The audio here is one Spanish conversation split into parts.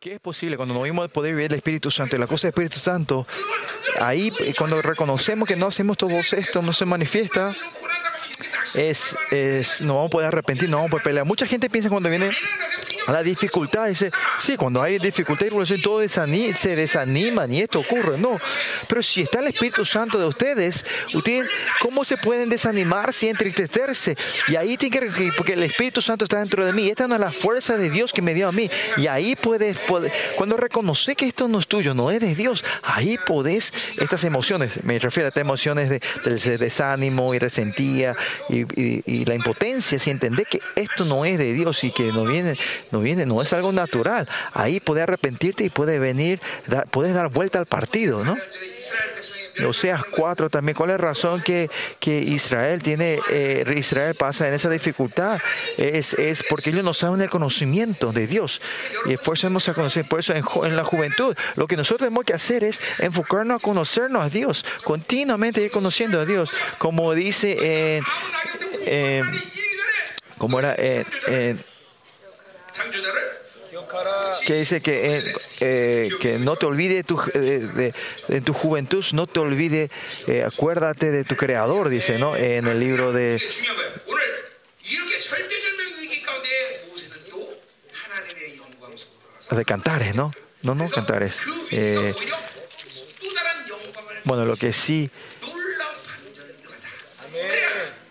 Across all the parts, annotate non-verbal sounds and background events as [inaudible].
¿Qué es posible cuando no vimos poder vivir el Espíritu Santo y la cosa del Espíritu Santo? Ahí, eh, cuando reconocemos que no hacemos todo esto, no se manifiesta, es, es, no vamos a poder arrepentir, no vamos a poder pelear. Mucha gente piensa cuando viene a la dificultad, dice, sí, cuando hay dificultad y revolución, todo se desaniman y esto ocurre. No, pero si está el Espíritu Santo de ustedes, ustedes, ¿cómo se pueden desanimar sin entristecerse? Y ahí tiene que, porque el Espíritu Santo está dentro de mí. Esta no es la fuerza de Dios que me dio a mí. Y ahí puedes, cuando reconoce que esto no es tuyo, no es de Dios, ahí podés estas emociones, me refiero a estas emociones de, desánimo y resentía y, la impotencia, si entendés que esto no es de Dios y que no viene, viene, no es algo natural, ahí puedes arrepentirte y puede venir, puedes dar vuelta al partido, ¿no? Oseas 4 también, ¿cuál es la razón que, que Israel tiene, eh, Israel pasa en esa dificultad? Es, es porque ellos no saben el conocimiento de Dios. Y por eso hemos a conocer, por eso en, la juventud, lo que nosotros tenemos que hacer es enfocarnos a conocernos a Dios, continuamente ir conociendo a Dios, como dice en, eh, como era en que dice que, eh, eh, que no te olvide tu, de, de, tu juventud, no te olvide, eh, acuérdate de tu creador, dice, ¿no? En el libro de... De cantares, ¿no? No, no, cantares. bueno, lo que sí...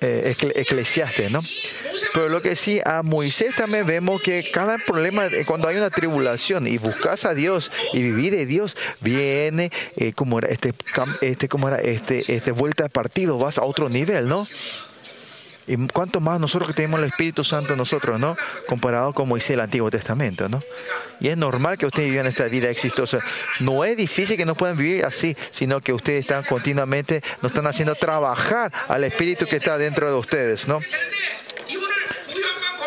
Eh, eclesiastes, ¿no? Pero lo que sí, a Moisés también vemos que cada problema, eh, cuando hay una tribulación y buscas a Dios y vivir de Dios, viene eh, como era este, este, como era este, este vuelta de partido, vas a otro nivel, ¿no? Y cuánto más nosotros que tenemos el Espíritu Santo nosotros, ¿no? Comparado con Moisés el Antiguo Testamento, ¿no? Y es normal que ustedes vivan esta vida exitosa. No es difícil que no puedan vivir así, sino que ustedes están continuamente, nos están haciendo trabajar al Espíritu que está dentro de ustedes, ¿no?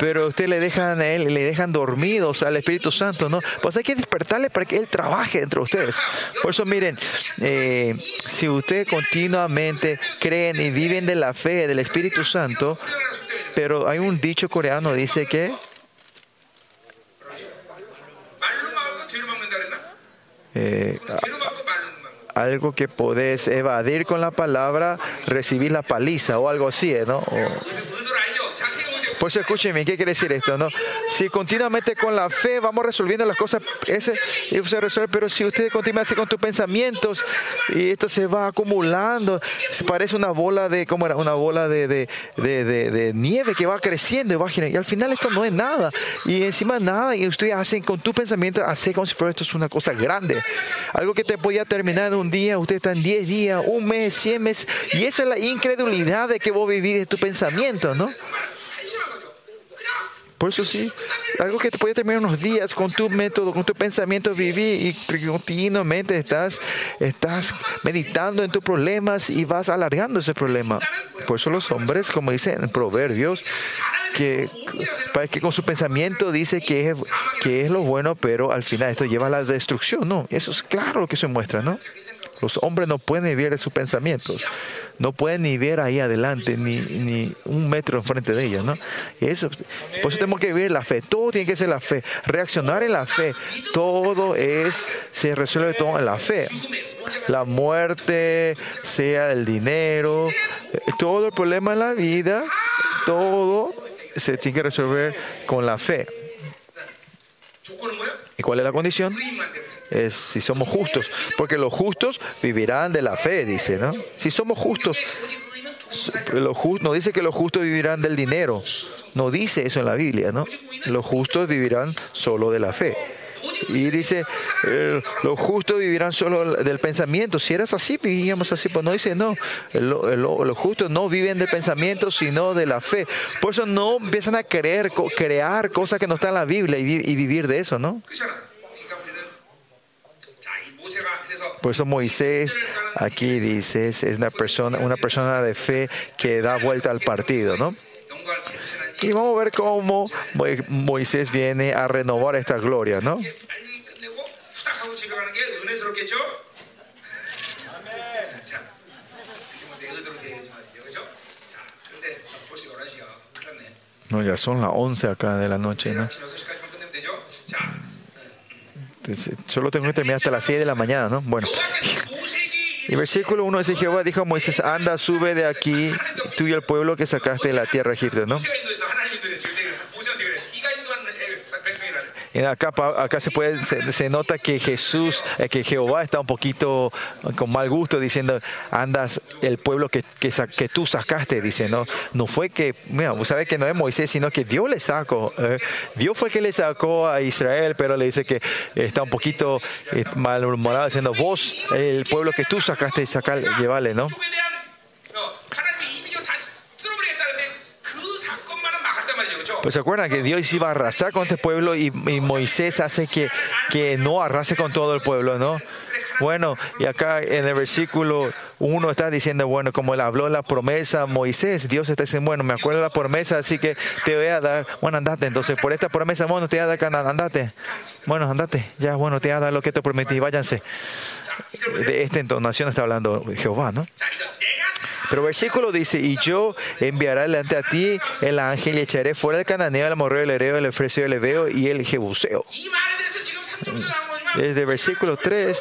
Pero usted le dejan a él, le dejan dormidos al Espíritu Santo, ¿no? Pues hay que despertarle para que él trabaje entre ustedes. Por eso, miren, eh, si usted continuamente creen y viven de la fe del Espíritu Santo, pero hay un dicho coreano dice que eh, algo que podés evadir con la palabra, recibir la paliza o algo así, ¿no? Por eso escúcheme, ¿qué quiere decir esto? No? Si continuamente con la fe vamos resolviendo las cosas, ese, se resuelve, pero si usted continúa así con tus pensamientos y esto se va acumulando, se parece una bola de, ¿cómo era? Una bola de, de, de, nieve que va creciendo y va girando. Y al final esto no es nada. Y encima nada, y usted hace con tu pensamiento, hace como si fuera esto es una cosa grande. Algo que te podía terminar un día, usted está en 10 días, un mes, 100 meses. Y eso es la incredulidad de que vos vivís de tu pensamiento, ¿no? Por eso sí, algo que te puede terminar unos días con tu método, con tu pensamiento, vivir y continuamente estás, estás meditando en tus problemas y vas alargando ese problema. Por eso los hombres, como dicen en Proverbios, que, que con su pensamiento dice que es, que es lo bueno, pero al final esto lleva a la destrucción. No, eso es claro lo que se muestra, ¿no? Los hombres no pueden vivir de sus pensamientos no pueden ni ver ahí adelante, ni, ni un metro enfrente de ellos, ¿no? eso, por eso tenemos que vivir la fe, todo tiene que ser la fe, reaccionar en la fe, todo es, se resuelve todo en la fe. La muerte, sea el dinero, todo el problema en la vida, todo se tiene que resolver con la fe. ¿Y cuál es la condición? Es si somos justos, porque los justos vivirán de la fe, dice, ¿no? Si somos justos, no dice que los justos vivirán del dinero, no dice eso en la Biblia, ¿no? Los justos vivirán solo de la fe. Y dice, eh, los justos vivirán solo del pensamiento. Si eras así, vivíamos así. Pues no dice, no, los justos no viven del pensamiento, sino de la fe. Por eso no empiezan a creer, crear cosas que no están en la Biblia y, y vivir de eso, ¿no? Por eso Moisés aquí dice, es una persona, una persona de fe que da vuelta al partido, ¿no? Y vamos a ver cómo Moisés viene a renovar esta gloria, ¿no? No, ya son las 11 acá de la noche, ¿no? Solo tengo que terminar hasta las 6 de la mañana, ¿no? Bueno. Y versículo 1 dice, Jehová dijo a Moisés, anda, sube de aquí, tú y el pueblo que sacaste de la tierra de Egipto, ¿no? Acá, se puede se, nota que Jesús, eh, que Jehová está un poquito con mal gusto diciendo, andas el pueblo que, que, que tú sacaste, dice, no, no fue que, mira, vos sabés que no es Moisés, sino que Dios le sacó, eh. Dios fue que le sacó a Israel, pero le dice que está un poquito eh, malhumorado diciendo, vos, el pueblo que tú sacaste, sacar, llevarle, ¿no? Pues se acuerdan que Dios iba a arrasar con este pueblo y, Moisés hace que, que no arrase con todo el pueblo, ¿no? Bueno, y acá en el versículo 1 está diciendo, bueno, como él habló la promesa Moisés, Dios está diciendo, bueno, me acuerdo la promesa, así que te voy a dar, bueno, andate, entonces por esta promesa, bueno, te voy a dar, andate, bueno, andate, ya, bueno, te voy a dar lo que te prometí, váyanse. De esta entonación está hablando Jehová, ¿no? Pero versículo dice, y yo enviaré delante a ti el ángel y echaré fuera el cananeo, el amorreo, el hereo, el efresio, el ebeo y el jebuseo. Desde versículo 3,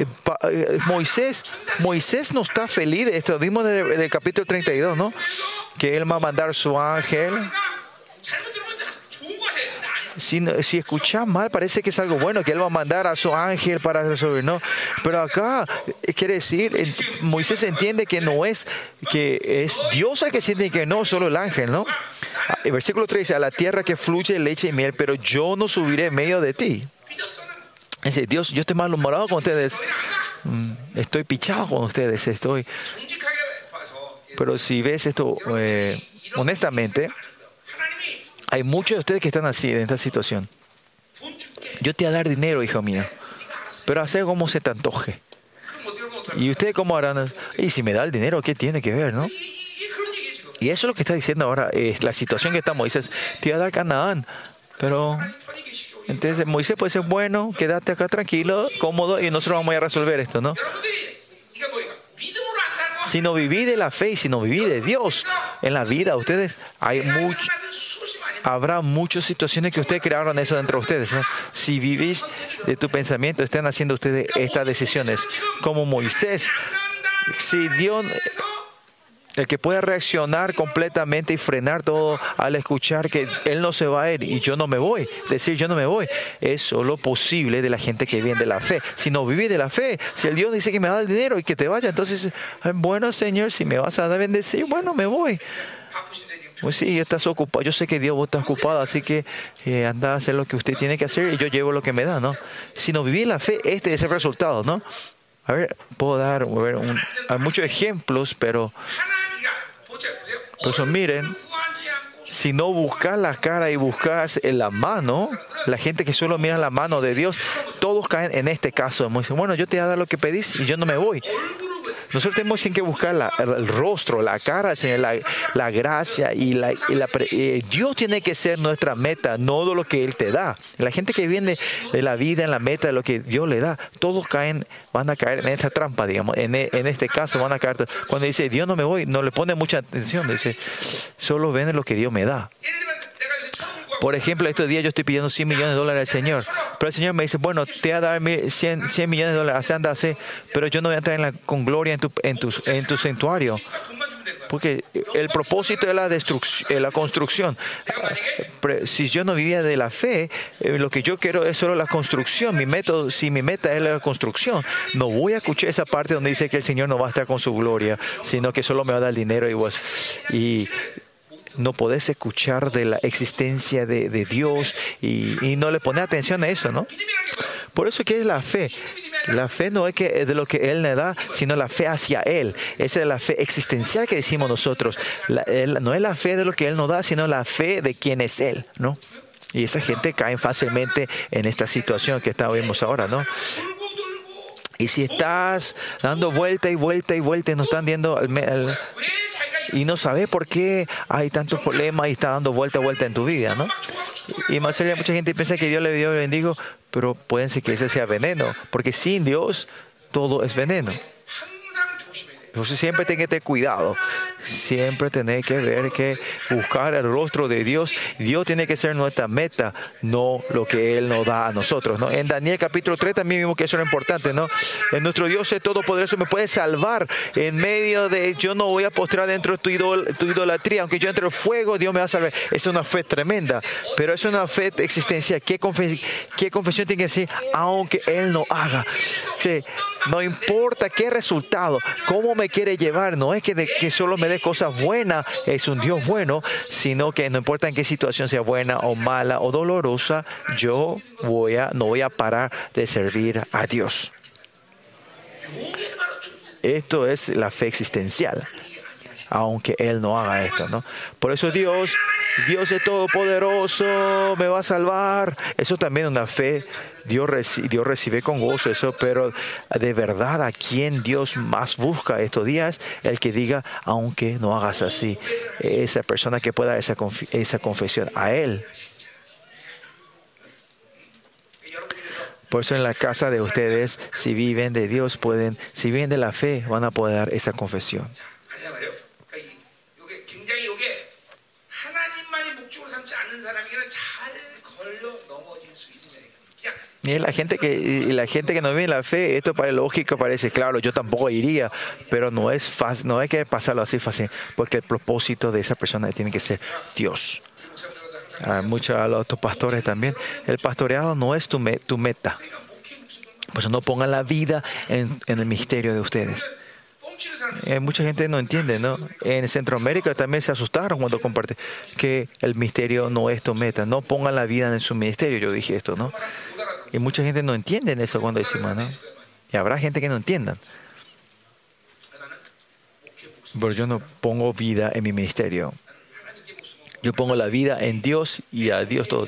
eh, eh, Moisés, Moisés no está feliz de esto. Vimos del, del capítulo 32, ¿no? Que él va a mandar su ángel si, si escuchas mal, parece que es algo bueno, que Él va a mandar a su ángel para resolver, ¿no? Pero acá eh, quiere decir, Moisés entiende que no es, que es Dios el que siente que no, solo el ángel, ¿no? Ah, el versículo 3 dice, a la tierra que fluye leche y miel, pero yo no subiré en medio de ti. Dice, Dios, yo estoy malhumorado con ustedes. Mm, estoy pichado con ustedes, estoy. Pero si ves esto eh, honestamente, hay muchos de ustedes que están así, en esta situación. Yo te voy a dar dinero, hijo mío, pero hacer como se te antoje. ¿Y ustedes cómo harán? Y si me da el dinero, ¿qué tiene que ver, no? Y eso es lo que está diciendo ahora, es la situación que estamos. Dices, te voy a dar Canaán, pero entonces Moisés puede ser bueno, quédate acá tranquilo, cómodo, y nosotros vamos a resolver esto, ¿no? Si no viví de la fe y si no viví de Dios en la vida, ustedes, hay mucho, habrá muchas situaciones que ustedes crearon eso dentro de ustedes. Si vivís de tu pensamiento, están haciendo ustedes estas decisiones. Como Moisés, si Dios, el que pueda reaccionar completamente y frenar todo al escuchar que Él no se va a ir y yo no me voy, decir yo no me voy, es solo posible de la gente que viene de la fe. Si no vive de la fe, si el Dios dice que me da el dinero y que te vaya, entonces, bueno Señor, si me vas a bendecir, bueno, me voy. Pues sí, estás ocupado. Yo sé que Dios vos estás ocupado, así que eh, anda a hacer lo que usted tiene que hacer y yo llevo lo que me da, ¿no? Si no viví la fe, este es el resultado, ¿no? A ver, puedo dar hay muchos ejemplos, pero, pues miren, si no buscas la cara y buscas la mano, la gente que solo mira la mano de Dios, todos caen en este caso. Bueno, yo te voy a dar lo que pedís y yo no me voy. Nosotros tenemos que buscar el rostro, la cara Señor, la, gracia y, la, eh, Dios tiene que ser nuestra meta, no lo que Él te da. La gente que viene de la vida en la meta de lo que Dios le da, todos caen, van a caer en esta trampa, digamos. En, en este caso van a caer. Cuando dice Dios no me voy, no le pone mucha atención, dice, solo ven lo que Dios me da. Por ejemplo, estos días yo estoy pidiendo 100 millones de dólares al Señor. Pero el Señor me dice, bueno, te voy a dar 100, 100 millones de dólares, anda, así, pero yo no voy a entrar en la, con gloria en tu, en, tu, en tu santuario. Porque el propósito es la, destrucción, la construcción. Si yo no vivía de la fe, eh, lo que yo quiero es solo la construcción. Mi método, si mi meta es la construcción, no voy a escuchar esa parte donde dice que el Señor no va a estar con su gloria, sino que solo me va a dar dinero y vos. Y no podés escuchar de la existencia de, Dios y, no le pones atención a eso, ¿no? Por eso es la fe. La fe no es que de lo que Él le da, sino la fe hacia Él. Esa es la fe existencial que decimos nosotros. no es la fe de lo que Él nos da, sino la fe de quién es Él, ¿no? Y esa gente cae fácilmente en esta situación que estamos ahora, ¿no? Y si estás dando vuelta y vuelta y vuelta y no están viendo y no sabes por qué hay tantos problemas y está dando vuelta y vuelta en tu vida, ¿no? Y más allá mucha gente piensa que Dios le dio bendigo, pero pueden ser que ese sea veneno, porque sin Dios todo es veneno. Entonces siempre ten que tener cuidado. Siempre tenéis que ver que buscar el rostro de Dios, Dios tiene que ser nuestra meta, no lo que Él nos da a nosotros. ¿no? En Daniel capítulo 3 también vimos que eso era importante. ¿no? En nuestro Dios es todopoderoso, me puede salvar en medio de yo no voy a postrar dentro de tu, tu idolatría, aunque yo entre el fuego, Dios me va a salvar. Es una fe tremenda, pero es una fe de existencia. ¿Qué, qué confesión tiene que decir? Aunque Él no haga. Sí, no importa qué resultado, cómo me quiere llevar, no es que, de, que solo me dé cosas buenas, es un Dios bueno, sino que no importa en qué situación sea buena o mala o dolorosa, yo voy a, no voy a parar de servir a Dios. Esto es la fe existencial aunque Él no haga esto, ¿no? Por eso Dios, Dios es todopoderoso, me va a salvar. Eso también es una fe. Dios, Dios recibe con gozo eso, pero de verdad a quien Dios más busca estos días, el que diga, aunque no hagas así, esa persona que pueda esa, esa confesión, a Él. Por eso en la casa de ustedes, si viven de Dios, pueden, si viven de la fe, van a poder dar esa confesión. Y la gente que la gente que no vive en la fe, esto para lógica parece claro, yo tampoco iría, pero no es fácil, no hay que pasarlo así fácil, porque el propósito de esa persona tiene que ser Dios. Hay muchos de los otros pastores también. El pastoreado no es tu, tu meta. Pues no pongan la vida en, en el misterio de ustedes. Eh, mucha gente no entiende, ¿no? En Centroamérica también se asustaron cuando comparte que el misterio no es tu meta. No pongan la vida en su ministerio, yo dije esto, ¿no? Y mucha gente no entiende eso cuando decimos, ¿no? Y habrá gente que no entienda. Pero yo no pongo vida en mi ministerio. Yo pongo la vida en Dios y a Dios todo.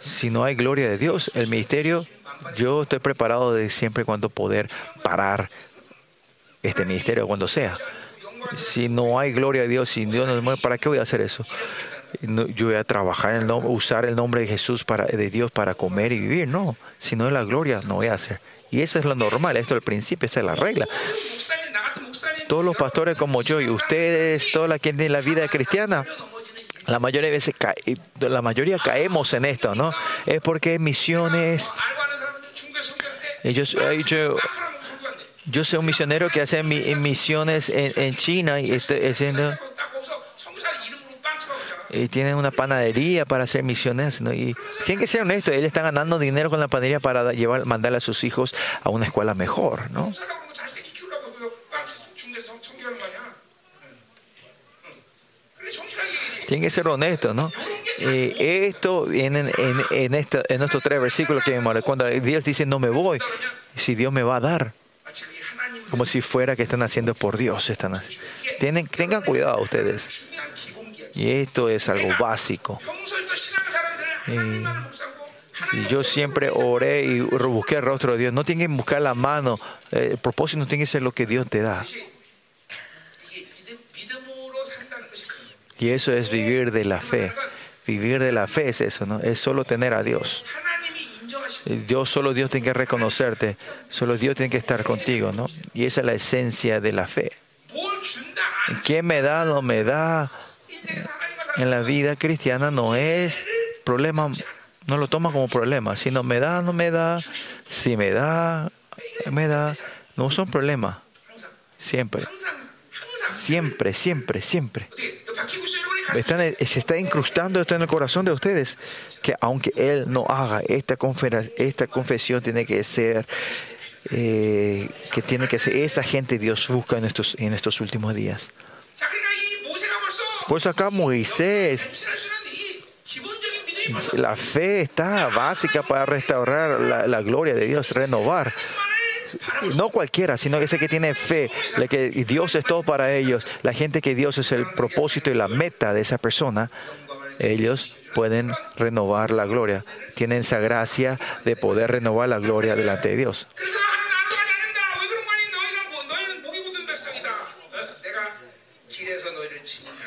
Si no hay gloria de Dios, el ministerio, yo estoy preparado de siempre cuando poder parar este ministerio cuando sea. Si no hay gloria a Dios, si Dios no mueve, ¿para qué voy a hacer eso? Yo voy a trabajar en el usar el nombre de Jesús para, de Dios para comer y vivir. No, si no es la gloria, no voy a hacer. Y eso es lo normal, esto es el principio, esa es la regla. Todos los pastores como yo y ustedes, toda la gente en la vida cristiana, la mayoría de veces la mayoría caemos en esto, ¿no? Es porque misiones. Ellos, yo, yo soy un misionero que hace misiones en, China y este, haciendo y tienen una panadería para hacer misiones. Y tienen que ser honestos, ellos están ganando dinero con la panadería para llevar, mandarle a sus hijos a una escuela mejor, ¿no? Tienen que ser honestos, ¿no? Eh, esto en, en, en, en estos tres versículos que vimos, cuando Dios dice no me voy, si Dios me va a dar como si fuera que están haciendo por Dios. Están Tienen, tengan cuidado ustedes. Y esto es algo básico. si yo siempre oré y busqué el rostro de Dios, no tienen que buscar la mano. El propósito no tiene que ser lo que Dios te da. Y eso es vivir de la fe. Vivir de la fe es eso, ¿no? Es solo tener a Dios. Dios, solo Dios tiene que reconocerte, solo Dios tiene que estar contigo, ¿no? Y esa es la esencia de la fe. ¿Quién me da, no me da? En la vida cristiana no es problema, no lo toma como problema, sino me da, no me da, si me da, me da, no son problemas. Siempre. Siempre, siempre, siempre se está incrustando esto en el corazón de ustedes, que aunque Él no haga esta, esta confesión, tiene que ser, eh, que tiene que ser esa gente Dios busca en estos, en estos últimos días. Pues acá Moisés, la fe está básica para restaurar la, gloria de Dios, renovar no cualquiera, sino ese que tiene fe, que Dios es todo para ellos, la gente que Dios es el propósito y la meta de esa persona, ellos pueden renovar la gloria. Tienen esa gracia de poder renovar la gloria delante de Dios.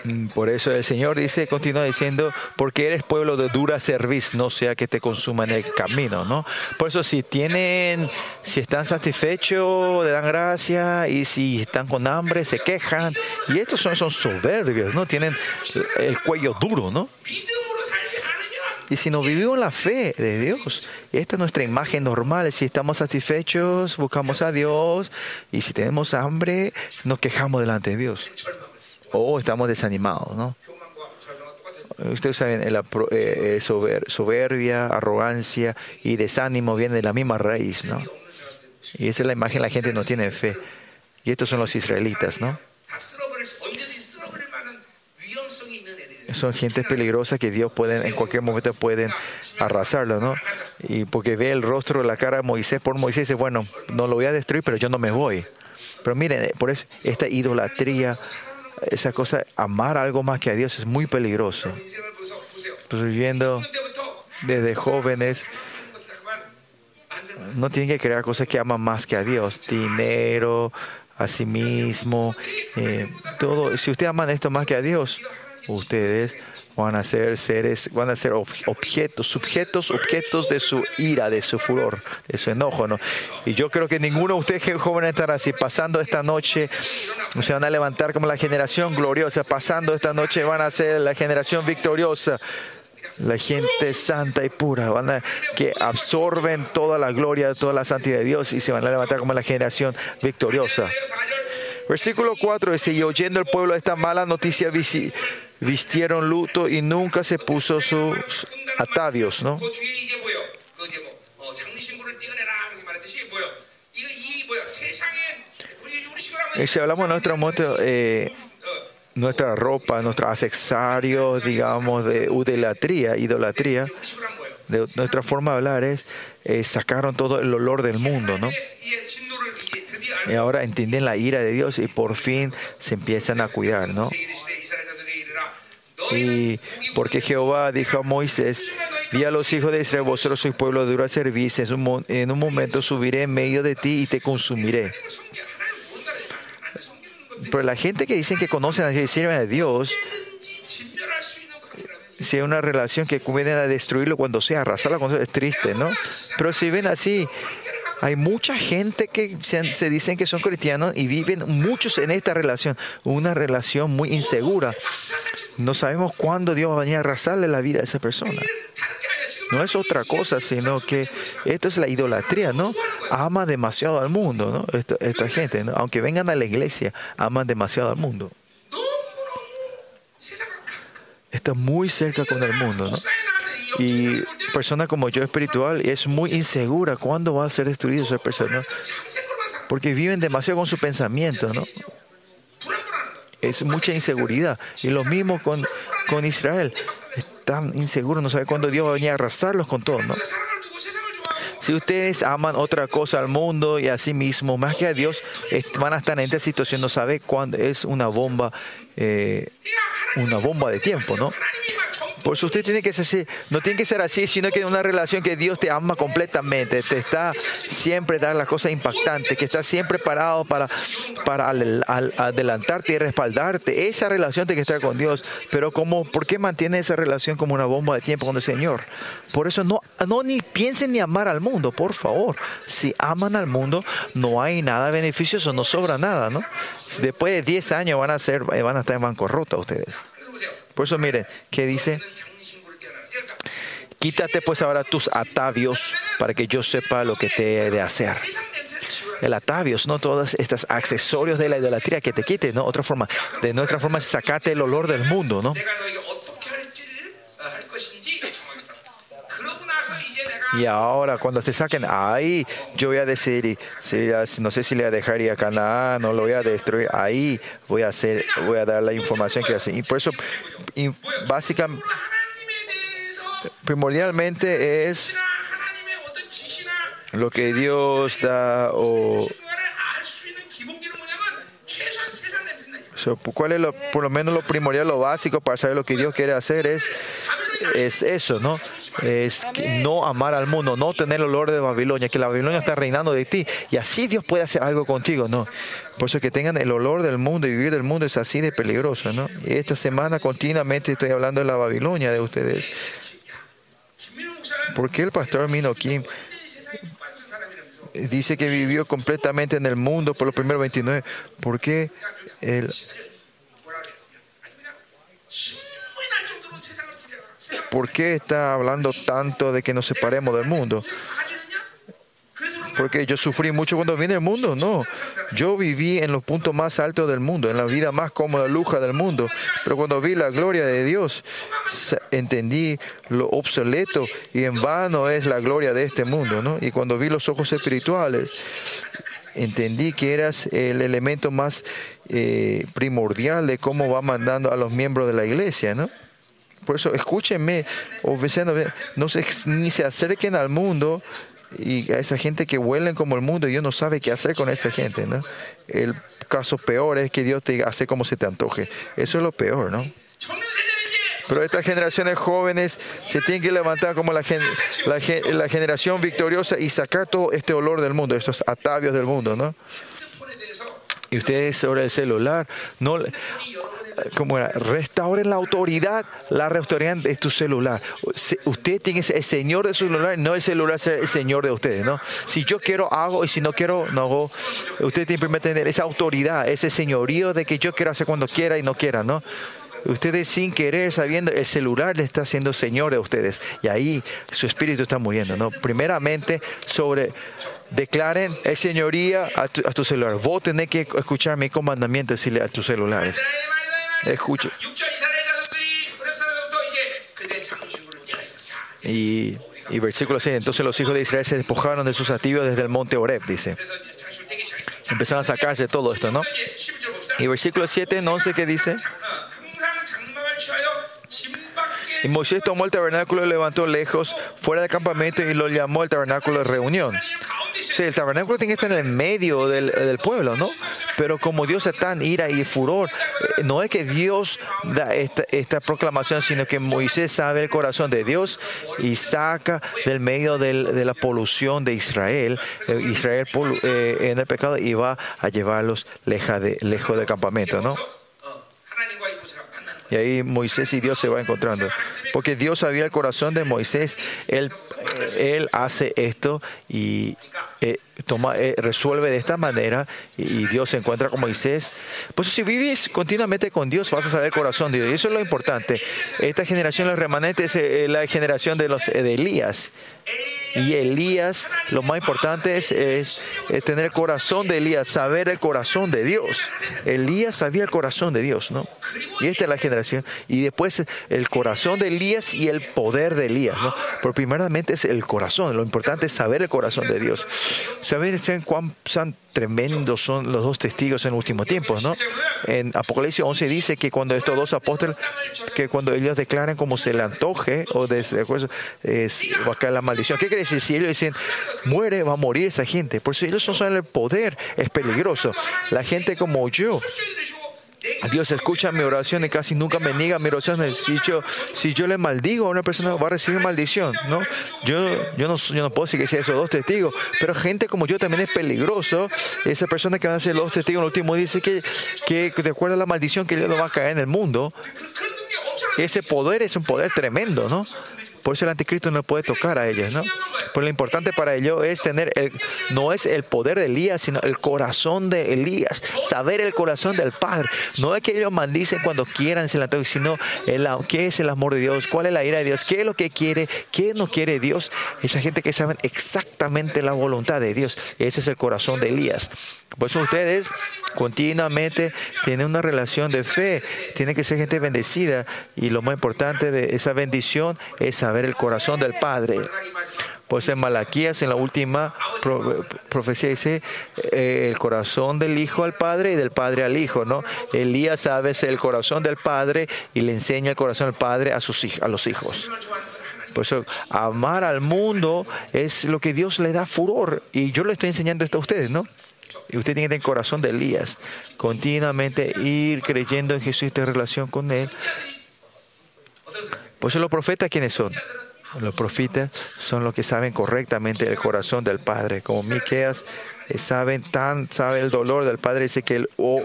Mm, por eso el Señor dice, continúa diciendo, porque eres pueblo de dura cerviz, no sea que te consuman el camino, ¿no? Por eso si tienen, si están satisfechos, le dan gracias, y si están con hambre, se quejan. Y estos son, son soberbios, ¿no? Tienen el cuello duro, ¿no? Y si no vivimos la fe de Dios, esta es nuestra imagen normal. Si estamos satisfechos, buscamos a Dios. Y si tenemos hambre, nos quejamos delante de Dios o estamos desanimados, ¿no? Ustedes saben, la eh, eh soberbia, arrogancia y desánimo vienen de la misma raíz, ¿no? Y esa es la imagen, la gente no tiene fe. Y estos son los israelitas, ¿no? Son gentes peligrosas que Dios puede, en cualquier momento pueden arrasarlo, ¿no? Y porque ve el rostro, la cara de Moisés por Moisés dice, bueno, no lo voy a destruir, pero yo no me voy. Pero miren, eh, por eso esta idolatría esa cosa, amar algo más que a Dios es muy peligroso. Pues viviendo desde jóvenes, no tienen que crear cosas que aman más que a Dios, dinero, a sí mismo, eh, todo. Si ustedes aman esto más que a Dios, ustedes van a ser seres, van a ser objetos, sujetos, objetos de su ira, de su furor, de su enojo. ¿no? Y yo creo que ninguno de ustedes [laughs] jóvenes estará así. Pasando esta noche, se van a levantar como la generación gloriosa. Pasando esta noche van a ser la generación victoriosa la gente santa y pura, van a, que absorben toda la gloria, toda la santidad de Dios y se van a levantar como la generación victoriosa. Versículo 4 dice, y oyendo el pueblo esta mala noticia, vistieron luto y nunca se puso sus atavios, ¿no? Y si hablamos de nuestro monto, eh, nuestra ropa, nuestros accesorios, digamos, de idolatría, idolatría, nuestra forma de hablar es, eh, sacaron todo el olor del mundo, ¿no? Y ahora entienden la ira de Dios y por fin se empiezan a cuidar, ¿no? Y porque Jehová dijo a Moisés, di a los hijos de Israel, vosotros sois pueblo de dura servicio, en un, en un momento subiré en medio de ti y te consumiré. Pero la gente que dicen que conocen a Dios y sirven a Dios, si hay una relación que vienen a destruirlo cuando sea arrasarla, es triste, ¿no? Pero si ven así, hay mucha gente que se, se, dicen que son cristianos y viven muchos en esta relación, una relación muy insegura. No sabemos cuándo Dios va a venir a arrasarle la vida a esa persona. No es otra cosa, sino que esto es la idolatría, ¿no? Ama demasiado al mundo, ¿no? Esta, gente, ¿no? aunque vengan a la iglesia, aman demasiado al mundo. Está muy cerca con el mundo, ¿no? Y persona como yo espiritual es muy insegura. ¿Cuándo va a ser destruido esa persona? Porque viven demasiado con su pensamiento, ¿no? Es mucha inseguridad. Y lo mismo con, con Israel. Están inseguros, no sabe cuándo Dios va a venir a arrasarlos con todo, ¿no? Si ustedes aman otra cosa al mundo y a sí mismo más que a Dios, van a estar en esta situación. No sabe cuándo es una bomba, eh, una bomba de tiempo, ¿no? Por eso usted tiene que ser así. No tiene que ser así, sino que una relación que Dios te ama completamente. Te está siempre dar las cosas impactantes, que está siempre parado para, para adelantarte y respaldarte. Esa relación tiene que estar con Dios. Pero como, ¿por qué mantiene esa relación como una bomba de tiempo con el Señor? Por eso no, no ni piensen ni amar al mundo, por favor. Si aman al mundo, no hay nada beneficioso, no sobra nada, ¿no? Después de 10 años van a ser, van a estar en bancarrota ustedes. Por eso miren, que dice, quítate pues ahora tus atavios para que yo sepa lo que te he de hacer. El atavios, no todos estos accesorios de la idolatría que te quite, ¿no? Otra forma, de nuestra forma, sacate el olor del mundo, ¿no? Y ahora cuando te saquen ahí, yo voy a decir, no sé si le voy a dejar a Canaán no lo voy a destruir. Ahí voy a hacer, voy a dar la información que hacen. Y por eso, básicamente, primordialmente es lo que Dios da o ¿Cuál es lo, por lo menos lo primordial, lo básico para saber lo que Dios quiere hacer? Es, es eso, ¿no? es no amar al mundo, no tener el olor de Babilonia, que la Babilonia está reinando de ti y así Dios puede hacer algo contigo, no. Por eso que tengan el olor del mundo y vivir del mundo es así de peligroso, ¿no? Y esta semana continuamente estoy hablando de la Babilonia de ustedes. ¿Por qué el pastor Mino Kim dice que vivió completamente en el mundo por los primeros 29? ¿Por qué el... ¿Por qué está hablando tanto de que nos separemos del mundo? Porque yo sufrí mucho cuando vine al mundo, no. Yo viví en los puntos más altos del mundo, en la vida más cómoda, luja del mundo. Pero cuando vi la gloria de Dios, entendí lo obsoleto y en vano es la gloria de este mundo, ¿no? Y cuando vi los ojos espirituales, entendí que eras el elemento más eh, primordial de cómo va mandando a los miembros de la iglesia, ¿no? Por eso escúchenme, ofreciéndome, no se, ni se acerquen al mundo y a esa gente que huelen como el mundo y Dios no sabe qué hacer con esa gente, ¿no? El caso peor es que Dios te hace como se te antoje. Eso es lo peor, ¿no? Pero estas generaciones jóvenes se tienen que levantar como la, la, la generación victoriosa y sacar todo este olor del mundo, estos atavios del mundo, ¿no? Y ustedes sobre el celular, no, ¿cómo era? Restauren la autoridad, la restauran de tu celular. Usted tiene el señor de su celular, no el celular ser el señor de ustedes, ¿no? Si yo quiero, hago, y si no quiero, no hago. Usted tiene que tener esa autoridad, ese señorío de que yo quiero hacer cuando quiera y no quiera, ¿no? Ustedes sin querer, sabiendo, el celular le está haciendo señor de ustedes. Y ahí su espíritu está muriendo, ¿no? Primeramente, sobre, declaren el señoría a tu, a tu celular. Vos tenés que escuchar mi comandamiento decirle a tus celulares. Escuche. Y, versículo 6, entonces los hijos de Israel se despojaron de sus activos desde el monte Oreb, dice. Empezaron a sacarse todo esto, ¿no? Y versículo 7, no sé qué dice. Y Moisés tomó el tabernáculo y lo levantó lejos, fuera del campamento, y lo llamó el tabernáculo de reunión. Sí, el tabernáculo tiene que estar en el medio del, del, pueblo, ¿no? Pero como Dios está en ira y furor, eh, no es que Dios da esta, esta proclamación, sino que Moisés sabe el corazón de Dios y saca del medio del, de la polución de Israel, eh, Israel eh, en el pecado y va a llevarlos lejos, de, lejos del campamento, ¿no? Y ahí Moisés y Dios se va encontrando. Porque Dios sabía el corazón de Moisés. Él, eh, él hace esto y eh, toma, eh, resuelve de esta manera. Y, Dios se encuentra con Moisés. Pues si vives continuamente con Dios, vas a saber el corazón de Dios. Y eso es lo importante. Esta generación, los remanentes, es eh, la generación de los de Elías. Y Elías, lo más importante es, es, eh, tener el corazón de Elías, saber el corazón de Dios. Elías sabía el corazón de Dios, ¿no? Y esta es la generación. Y después el corazón de Elías y el poder de Elías, ¿no? Pero primeramente es el corazón. Lo importante es saber el corazón de Dios. Saber cuán tremendos son los dos testigos en último tiempo, ¿no? En Apocalipsis 11 dice que cuando estos dos apóstoles, que cuando ellos declaran como se le antoje, o de, acuerdo, la maldición. ¿Qué quiere decir? Si ellos dicen, muere, va a morir esa gente. Por eso ellos no el poder, es peligroso. La gente como yo, Dios escucha mi oración y casi nunca me niega mi oración. Si yo, le maldigo a una persona, va a recibir maldición. ¿no? Yo, yo, no, yo no puedo decir que sea esos dos testigos, pero gente como yo también es peligroso. Esa persona que van a ser los dos testigos en el último dice que, que de acuerdo a la maldición que le va a caer en el mundo, ese poder es un poder tremendo, ¿no? Por eso el anticristo no puede tocar a ellos, ¿no? Pero lo importante para ello es tener, el, no es el poder de Elías, sino el corazón de Elías, saber el corazón del Padre. No es que ellos maldicen cuando quieran, sino el, qué es el amor de Dios, cuál es la ira de Dios, qué es lo que quiere, qué no quiere Dios. Esa gente que sabe exactamente la voluntad de Dios. Ese es el corazón de Elías. Por eso ustedes continuamente tienen una relación de fe, tienen que ser gente bendecida y lo más importante de esa bendición es saber el corazón del Padre. Pues en Malaquías, en la última pro- profecía, dice eh, el corazón del Hijo al Padre y del Padre al Hijo, ¿no? Elías sabe el corazón del Padre y le enseña el corazón del Padre a, sus, a los hijos. Por eso, amar al mundo es lo que Dios le da furor. Y yo le estoy enseñando esto a ustedes, ¿no? Y usted tiene que tener corazón de Elías. Continuamente ir creyendo en Jesús y tener relación con Él. Por eso los profetas, ¿quiénes son? Los profetas son los que saben correctamente el corazón del Padre. Como Miqueas eh, saben tan, sabe el dolor del Padre. Dice que él oh,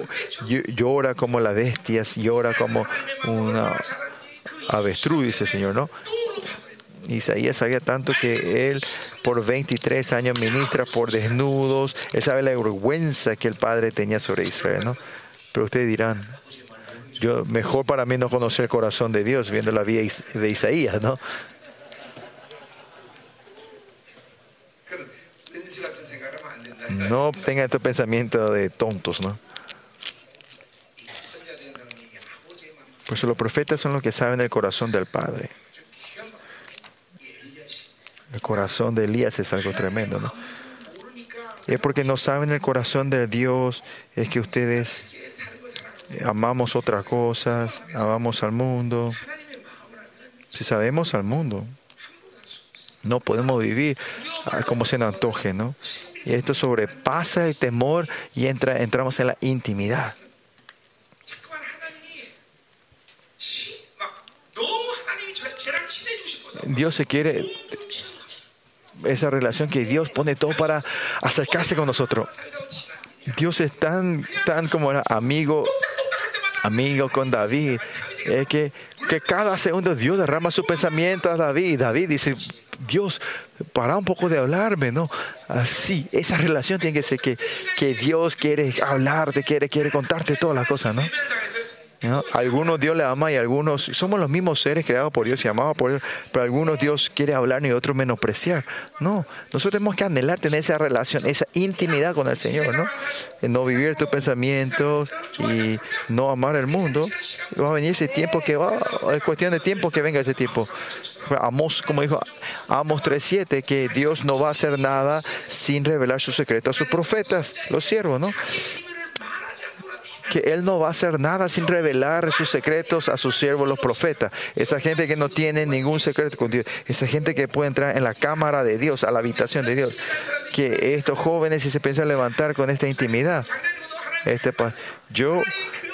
llora como las bestias, llora como una avestruz, dice el Señor, ¿no? Isaías sabía tanto que él por 23 años ministra por desnudos. Él sabe la vergüenza que el Padre tenía sobre Israel, ¿no? Pero ustedes dirán, yo, mejor para mí no conocer el corazón de Dios viendo la vida de Isaías, ¿no? No tengan este pensamiento de tontos, ¿no? Pues los profetas son los que saben el corazón del Padre. El corazón de Elías es algo tremendo, ¿no? Es porque no saben el corazón de Dios, es que ustedes eh, amamos otras cosas, amamos al mundo. Si sabemos al mundo, no podemos vivir ah, como se nos antoje, ¿no? Y esto sobrepasa el temor y entra, entramos en la intimidad. Dios se quiere esa relación que Dios pone todo para acercarse con nosotros. Dios es tan, tan como amigo, amigo con David, eh, que, que cada segundo Dios derrama su pensamiento a David. David dice, Dios, para un poco de hablarme, ¿no? Así, esa relación tiene que ser que, que Dios quiere hablarte, quiere, quiere contarte todas las cosas, ¿no? Algunos Dios le ama y algunos somos los mismos seres creados por Dios y amados por Dios, pero algunos Dios quiere hablar y otros menospreciar. No, nosotros tenemos que anhelar tener esa relación, esa intimidad con el Señor, ¿no? Eh, no vivir tus pensamientos y no amar el mundo. Va a venir ese tiempo que va, es cuestión de tiempo que venga ese tiempo. Amos, como dijo Amos 3.7, que Dios no va a hacer nada sin revelar su secreto a sus profetas, los siervos, ¿no? que Él no va a hacer nada sin revelar sus secretos a sus siervos, los profetas. Esa gente que no tiene ningún secreto con Dios, esa gente que puede entrar en la cámara de Dios, a la habitación de Dios. Que estos jóvenes, si se piensan levantar con esta intimidad, este yo,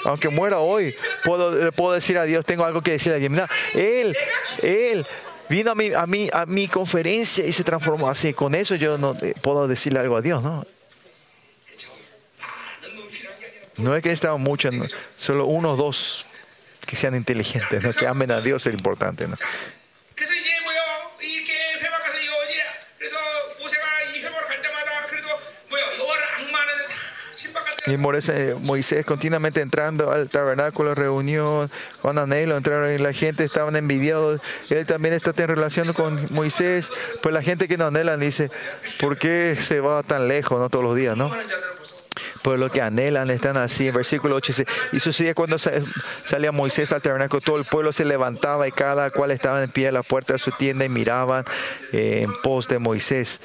aunque muera hoy, puedo, le puedo decir a Dios, tengo algo que decirle a Dios. Mira, él, él vino a mi, a, a mi conferencia y se transformó así. Con eso yo no eh, puedo decirle algo a Dios, ¿no? No es que necesitamos muchas, no, solo uno o dos que sean inteligentes, ¿no? que amen a Dios es importante. ¿no? Y [laughs] eh, Moisés continuamente entrando al tabernáculo, reunión, con anhelo, entraron y la gente estaban envidiados. Él también está en relación con Moisés. Pues la gente que no anhelan dice, ¿por qué se va tan lejos no todos los días? no? por lo que anhelan, están así. En versículo 8 y sucedía cuando salía Moisés al tabernáculo, todo el pueblo se levantaba y cada cual estaba en pie a la puerta de su tienda y miraban eh, en pos de Moisés.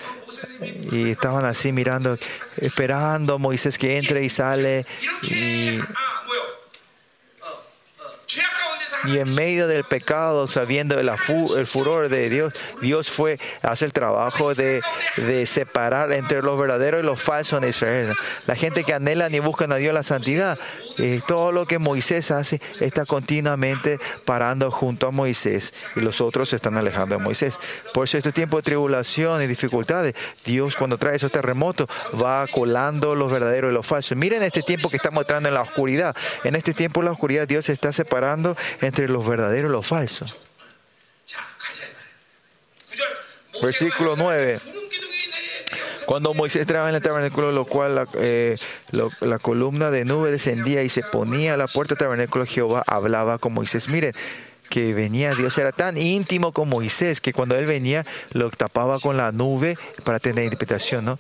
Y estaban así mirando, esperando a Moisés que entre y sale y en medio del pecado, sabiendo el, el furor de Dios, Dios fue, hace el trabajo de, de separar entre los verdaderos y los falsos en Israel. La gente que anhela y buscan a Dios la santidad eh, todo lo que Moisés hace está continuamente parando junto a Moisés y los otros se están alejando de Moisés. Por eso este tiempo de tribulación y dificultades, Dios cuando trae esos terremotos va colando los verdaderos y los falsos. Miren este tiempo que estamos entrando en la oscuridad. En este tiempo en la oscuridad Dios se está separando entre los verdaderos y los falsos. Versículo 9. Cuando Moisés trabajaba en el tabernáculo, lo cual la, eh, la, columna de nube descendía y se ponía a la puerta del tabernáculo, Jehová hablaba con Moisés. Miren, que venía Dios, era tan íntimo con Moisés que cuando él venía lo tapaba con la nube para tener interpretación, ¿no?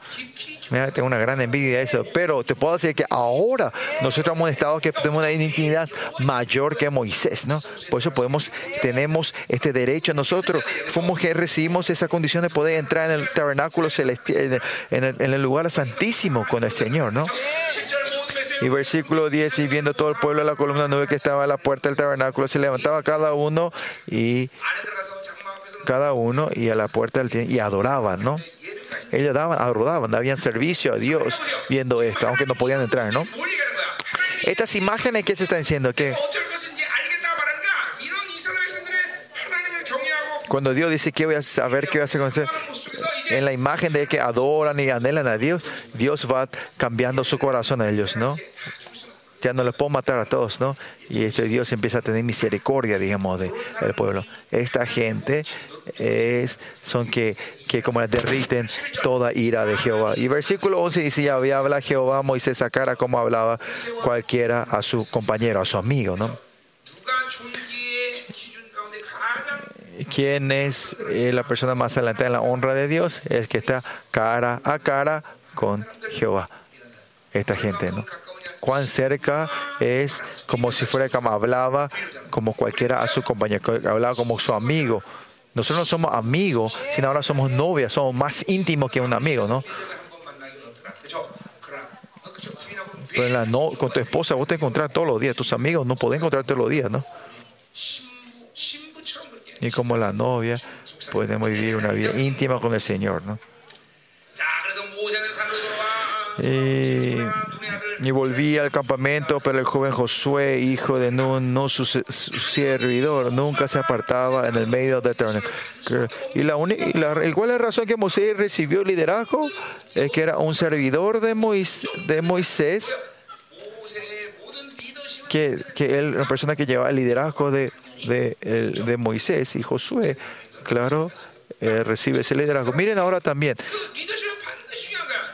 Tengo una gran envidia de eso, pero te puedo decir que ahora nosotros hemos estado que tenemos una intimidad mayor que Moisés, ¿no? Por eso podemos, tenemos este derecho nosotros, fuimos que recibimos esa condición de poder entrar en el tabernáculo celestial, en el, en el lugar santísimo con el Señor, ¿no? Y versículo 10, y viendo todo el pueblo a la columna nube que estaba a la puerta del tabernáculo, se levantaba cada uno y cada uno y a la puerta del tiempo y adoraban, ¿no? Ellos daban, adoraban, daban servicio a Dios viendo esto, aunque no podían entrar, ¿no? Estas imágenes que se están diciendo que cuando Dios dice que voy a saber qué voy a hacer con ustedes, en la imagen de que adoran y anhelan a Dios, Dios va cambiando su corazón a ellos, ¿no? Ya no los puedo matar a todos, ¿no? Y este Dios empieza a tener misericordia, digamos, de- del pueblo. Esta gente es, son que, que como derriten toda ira de Jehová. Y versículo 11 dice, ya había hablado Jehová Moisés a cara como hablaba cualquiera a su compañero, a su amigo, ¿no? quién es eh, la persona más adelante en la honra de Dios, el que está cara a cara con Jehová. Esta gente, ¿no? Cuán cerca es como si fuera como hablaba como cualquiera a su compañero, hablaba como su amigo. Nosotros no somos amigos, sino ahora somos novias, somos más íntimos que un amigo, ¿no? Pero en la no con tu esposa vos te encontrás todos los días, tus amigos no pueden encontrar todos los días, ¿no? y como la novia podemos vivir una vida íntima con el Señor. ¿no? Y, y, volví al campamento, pero el joven Josué, hijo de Nun, no su, su, servidor, nunca se apartaba en el medio de tabernáculo. Y la, y la es la razón que Moisés recibió el liderazgo es que era un servidor de, Mois, de Moisés, que, que él, una persona que llevaba el liderazgo de de, de Moisés y Josué, claro, eh, recibe ese liderazgo. Miren ahora también,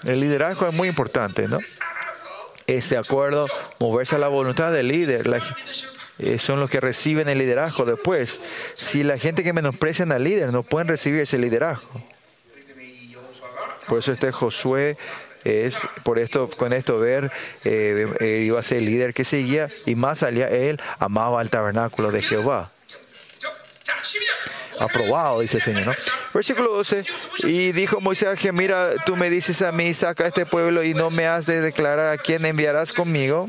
el liderazgo es muy importante, ¿no? Es acuerdo, moverse a la voluntad del líder. Eh, son los que reciben el liderazgo después. Si la gente que menosprecian al líder no pueden recibir ese liderazgo. Por eso este Josué es por esto, con esto ver, él iba a ser el líder que seguía y más allá él amaba el tabernáculo de Jehová. Aprobado, dice el Señor. ¿no? Versículo 12. Y dijo Moisés que mira, tú me dices a mí, saca a este pueblo y no me has de declarar a quién enviarás conmigo.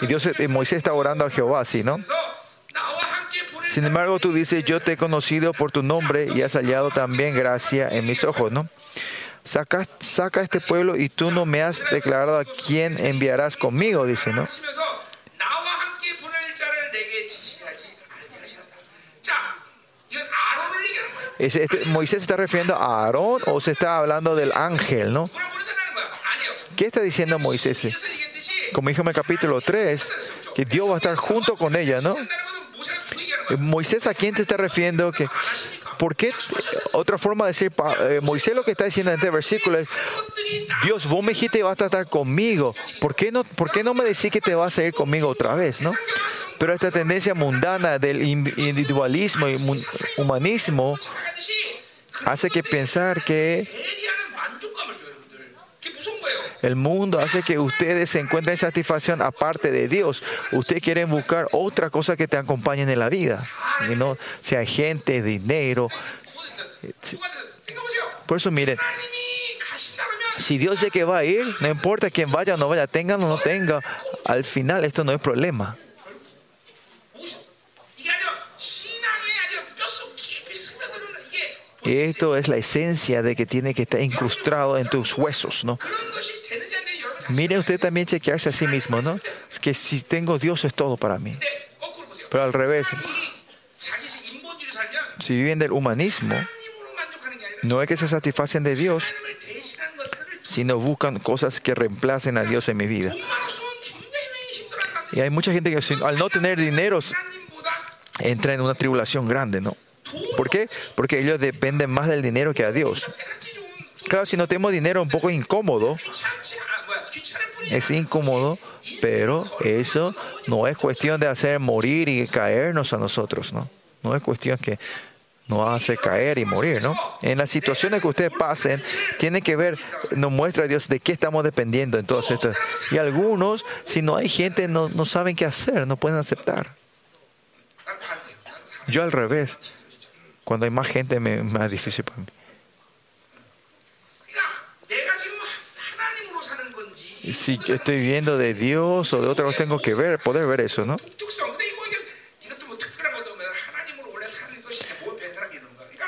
Y Dios, y Moisés está orando a Jehová, así, ¿no? Sin embargo, tú dices, yo te he conocido por tu nombre y has hallado también gracia en mis ojos, ¿no? saca, saca a este pueblo y tú no me has declarado a quién enviarás conmigo, dice, ¿no? Este, este, Moisés está refiriendo a Aarón o se está hablando del ángel, ¿no? ¿Qué está diciendo Moisés? Como dijimos en el capítulo 3, que Dios va a estar junto con ella, ¿no? Moisés a quién se está refiriendo que ¿Por qué? Otra forma de decir, eh, Moisés lo que está diciendo en este versículo es, Dios, vos me dijiste vas a tratar conmigo, ¿por qué no, por qué no me decís que te vas a ir conmigo otra vez? ¿no? Pero esta tendencia mundana del individualismo y humanismo hace que pensar que el mundo hace que ustedes se encuentren satisfacción aparte de Dios. Ustedes quieren buscar otra cosa que te acompañen en la vida. No sea gente, dinero. Por eso miren, si Dios dice que va a ir, no importa quién vaya o no vaya, tenga o no tenga, al final esto no es problema. Esto es la esencia de que tiene que estar incrustado en tus huesos, ¿no? Mire usted también chequearse a sí mismo, ¿no? Es que si tengo Dios es todo para mí. Pero al revés, si viven del humanismo, no es que se satisfacen de Dios, sino buscan cosas que reemplacen a Dios en mi vida. Y hay mucha gente que al no tener dinero entra en una tribulación grande, ¿no? ¿Por qué? Porque ellos dependen más del dinero que a Dios. Claro, si no tenemos dinero, un poco incómodo. Es incómodo, pero eso no es cuestión de hacer morir y caernos a nosotros, ¿no? No es cuestión que nos hace caer y morir, ¿no? En las situaciones que ustedes pasen, tiene que ver, nos muestra Dios de qué estamos dependiendo en todas estas. Y algunos, si no hay gente, no, no saben qué hacer, no pueden aceptar. Yo al revés cuando hay más gente, es más difícil para mí. si yo estoy viendo de Dios o de otro, no tengo que ver, poder ver eso, ¿no?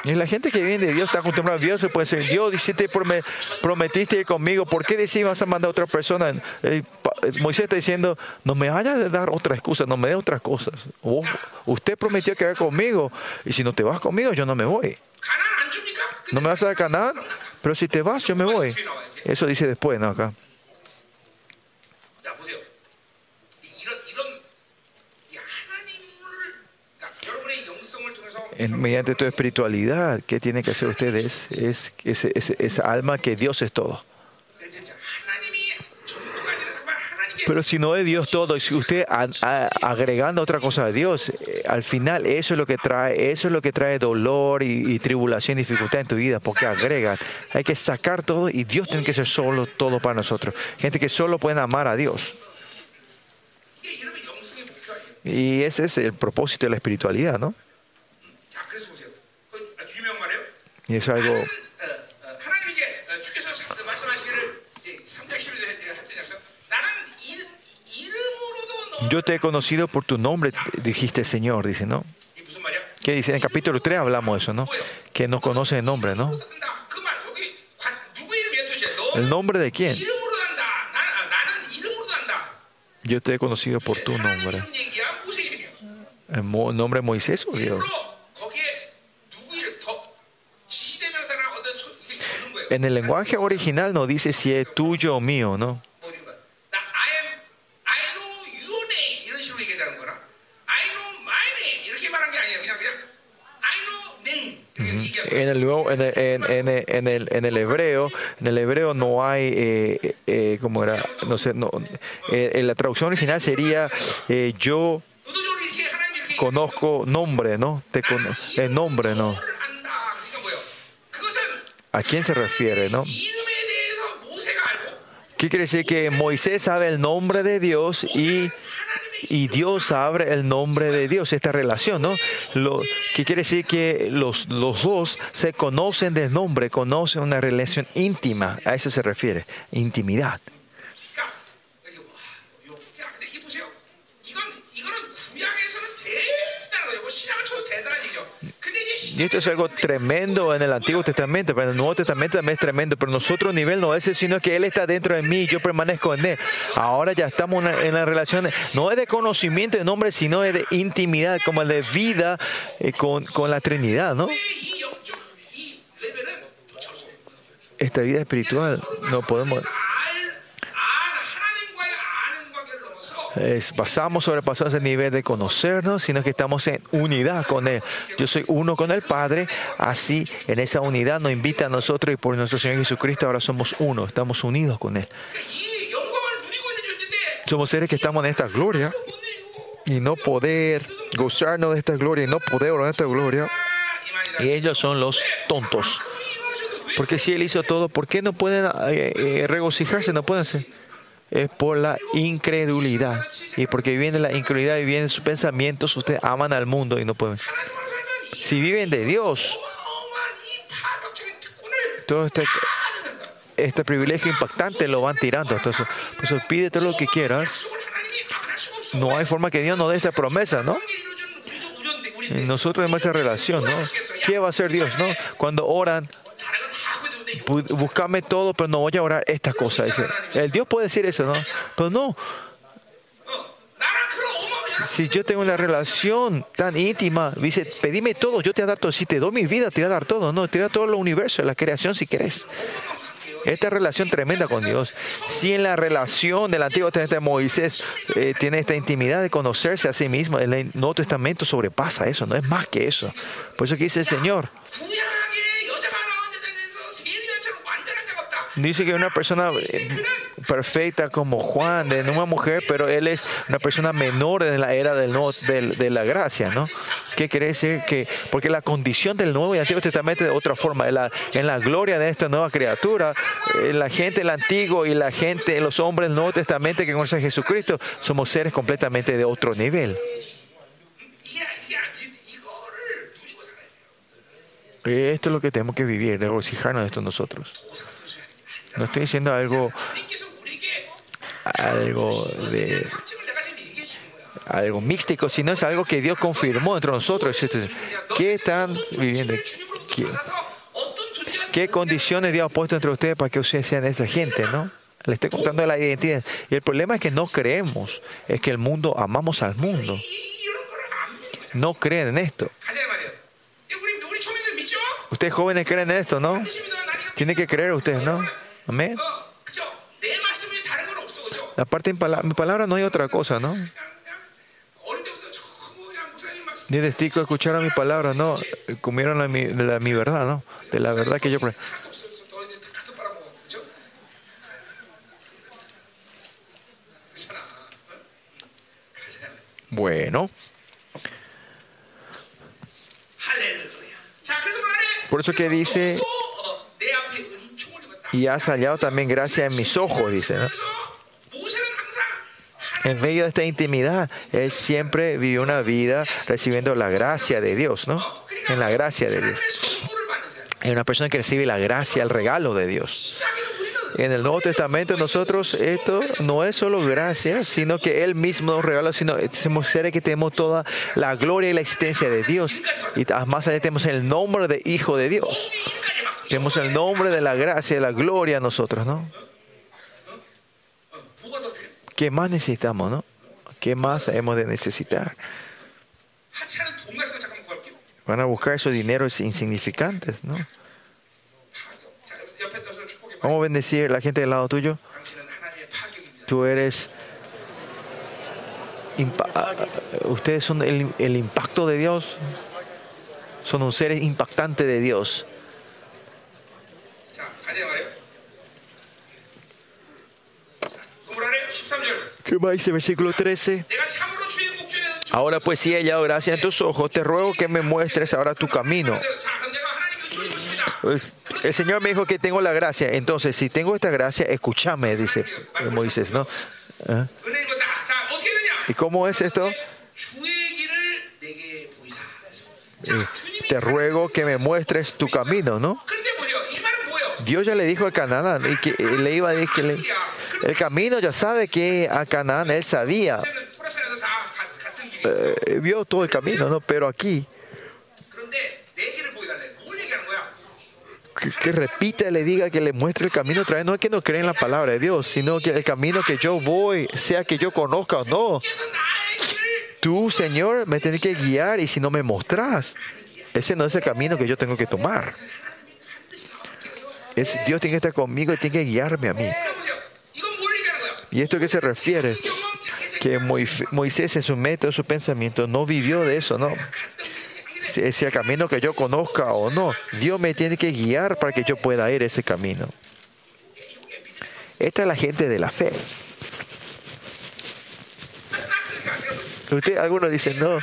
Y la gente que viene de Dios está contemplando a Dios, se puede decir, Dios, prometiste ir conmigo, ¿por qué decís vas a mandar a otra persona? Moisés está diciendo, no me vayas a dar otra excusa, no me dé otras cosas. Usted prometió que va conmigo, y si no te vas conmigo, yo no me voy. ¿No me vas a dar Canaán? Pero si te vas, yo me voy. Eso dice después, ¿no? Acá. en, mediante tu espiritualidad, ¿qué tiene que hacer ustedes? Es esa alma que Dios es todo. Pero si no es Dios todo, si usted agregando otra cosa a Dios, eh, al final eso es lo que trae, eso es lo que trae dolor y, tribulación y dificultad en tu vida, porque agrega. Hay que sacar todo y Dios tiene que ser solo todo para nosotros. Gente que solo pueden amar a Dios. Y ese es el propósito de la espiritualidad, ¿no? Y es algo Yo te he conocido por tu nombre, dijiste Señor, dice, ¿no? Que dice, en el capítulo 3 hablamos de eso, ¿no? Que no conoce el nombre, ¿no? ¿El nombre de quién? Yo te he conocido por tu nombre. ¿El nombre Moisés o Dios? En el lenguaje original no dice si es tuyo o mío, ¿no? En el, en, el, en, el, en, el, en el hebreo, en el hebreo no hay, eh, eh, eh como era, no sé, no, eh, en la traducción original sería eh, yo conozco nombre, ¿no? Te con, el nombre, ¿no? ¿A quién se refiere, no? ¿Qué quiere decir? Que Moisés sabe el nombre de Dios y, Dios abre el nombre de Dios, esta relación, ¿no? ¿Qué quiere decir? Que los, los dos se conocen del nombre, conocen una relación íntima, a eso se refiere, intimidad. Y esto es algo tremendo en el Antiguo Testamento, pero en el Nuevo Testamento también es tremendo. Pero nosotros nivel no es ese, sino que Él está dentro de mí y yo permanezco en Él. Ahora ya estamos en la relación, no es de conocimiento de nombre, sino es de intimidad, como de vida eh, con, con la Trinidad, ¿no? Esta vida espiritual no podemos es, pasamos, sobrepasamos el nivel de conocernos, sino que estamos en unidad con Él. Yo soy uno con el Padre, así en esa unidad nos invita a nosotros y por nuestro Señor Jesucristo ahora somos uno, estamos unidos con Él. Somos seres que estamos en esta gloria y no poder gozarnos de esta gloria y no poder orar de esta gloria. Y ellos son los tontos. Porque si Él hizo todo, ¿por qué no pueden eh, eh regocijarse? No pueden ser es por la incredulidad. Y porque viven de la incredulidad y viven de sus pensamientos, ustedes aman al mundo y no pueden. Si viven de Dios, todo este, este privilegio impactante lo van tirando. Entonces, eso pide todo lo que quieras. No hay forma que Dios nos dé esta promesa, ¿no? Y nosotros tenemos esa relación, ¿no? ¿Qué va a hacer Dios, no? Cuando oran, buscadme todo, pero no voy a orar estas cosas. El Dios puede decir eso, ¿no? Pero no. Si yo tengo una relación tan íntima, dice, pedime todo, yo te voy a dar todo. Si te doy mi vida, te voy a dar todo. No, te voy a dar todo el universo, la creación si querés. Esta relación tremenda con Dios. Si en la relación del Antiguo Testamento de Moisés eh, tiene esta intimidad de conocerse a sí mismo, el Nuevo Testamento sobrepasa eso, no es más que eso. Por eso que dice el Señor. Dice que una persona eh, perfecta como Juan, de una mujer, pero él es una persona menor en la era del nuevo, de, de, la gracia, ¿no? ¿Qué quiere decir? que Porque la condición del Nuevo y Antiguo Testamento es de otra forma. En la, gloria de esta nueva criatura, eh, la gente del Antiguo y la gente, los hombres del Nuevo Testamento que conocen a Jesucristo, somos seres completamente de otro nivel. Esto es lo que tenemos que vivir, regocijarnos de esto nosotros. No estoy diciendo algo, algo de algo místico, sino es algo que Dios confirmó entre nosotros. ¿Qué están viviendo? ¿Qué, condiciones Dios ha puesto entre ustedes para que ustedes sean esa gente, no? Le estoy contando la identidad. Y el problema es que no creemos, es que el mundo, amamos al mundo. No creen en esto. Ustedes jóvenes creen en esto, ¿no? Tienen que creer ustedes, ¿no? Amén. Aparte, en pala mi palabra no hay otra cosa, ¿no? Ni destico escucharon mi palabra, ¿no? Comieron la, mi, mi verdad, ¿no? De la verdad que yo... Bueno. Por eso que dice, y has hallado también gracia en mis ojos, dice. ¿no? En medio de esta intimidad, él siempre vivió una vida recibiendo la gracia de Dios, ¿no? En la gracia de Dios. Es una persona que recibe la gracia, el regalo de Dios. En el Nuevo Testamento nosotros esto no es solo gracia, sino que Él mismo nos regala, sino somos seres que tenemos toda la gloria y la existencia de Dios. Y más allá tenemos el nombre de Hijo de Dios. Tenemos el nombre de la gracia y la gloria a nosotros, ¿no? ¿Qué más necesitamos, no? ¿Qué más hemos de necesitar? Van a buscar esos dineros insignificantes, ¿no? ¿Cómo bendecir a la gente del lado tuyo? Tú eres... Ah, ustedes son el, impacto de Dios. Son un ser impactante de Dios. ¿Qué más dice versículo 13? Ahora pues si ella gracia en tus ojos, te ruego que me muestres ahora tu camino. El Señor me dijo que tengo la gracia. Entonces, si tengo esta gracia, escúchame, dice eh, Moisés, ¿no? Ah. ¿Y cómo es esto? te ruego que me muestres tu camino, ¿no? Dios ya le dijo a Canaán y que le iba a decir que le, el camino ya sabe que a Canaán él sabía, eh, vio todo el camino, ¿no? Pero aquí que, que repita, le diga, que le muestre el camino otra vez. No es que no cree en la palabra de Dios, sino que el camino que yo voy, sea que yo conozca o no, tú, Señor, me tienes que guiar y si no me mostrás, ese no es el camino que yo tengo que tomar. Dios tiene que estar conmigo y tiene que guiarme a mí. ¿Y esto a qué se refiere? Que Moisés en su método, en su pensamiento, no vivió de eso, ¿no? sea el camino que yo conozca o no. Dios me tiene que guiar para que yo pueda ir ese camino. Esta es la gente de la fe. Usted, algunos dicen, no,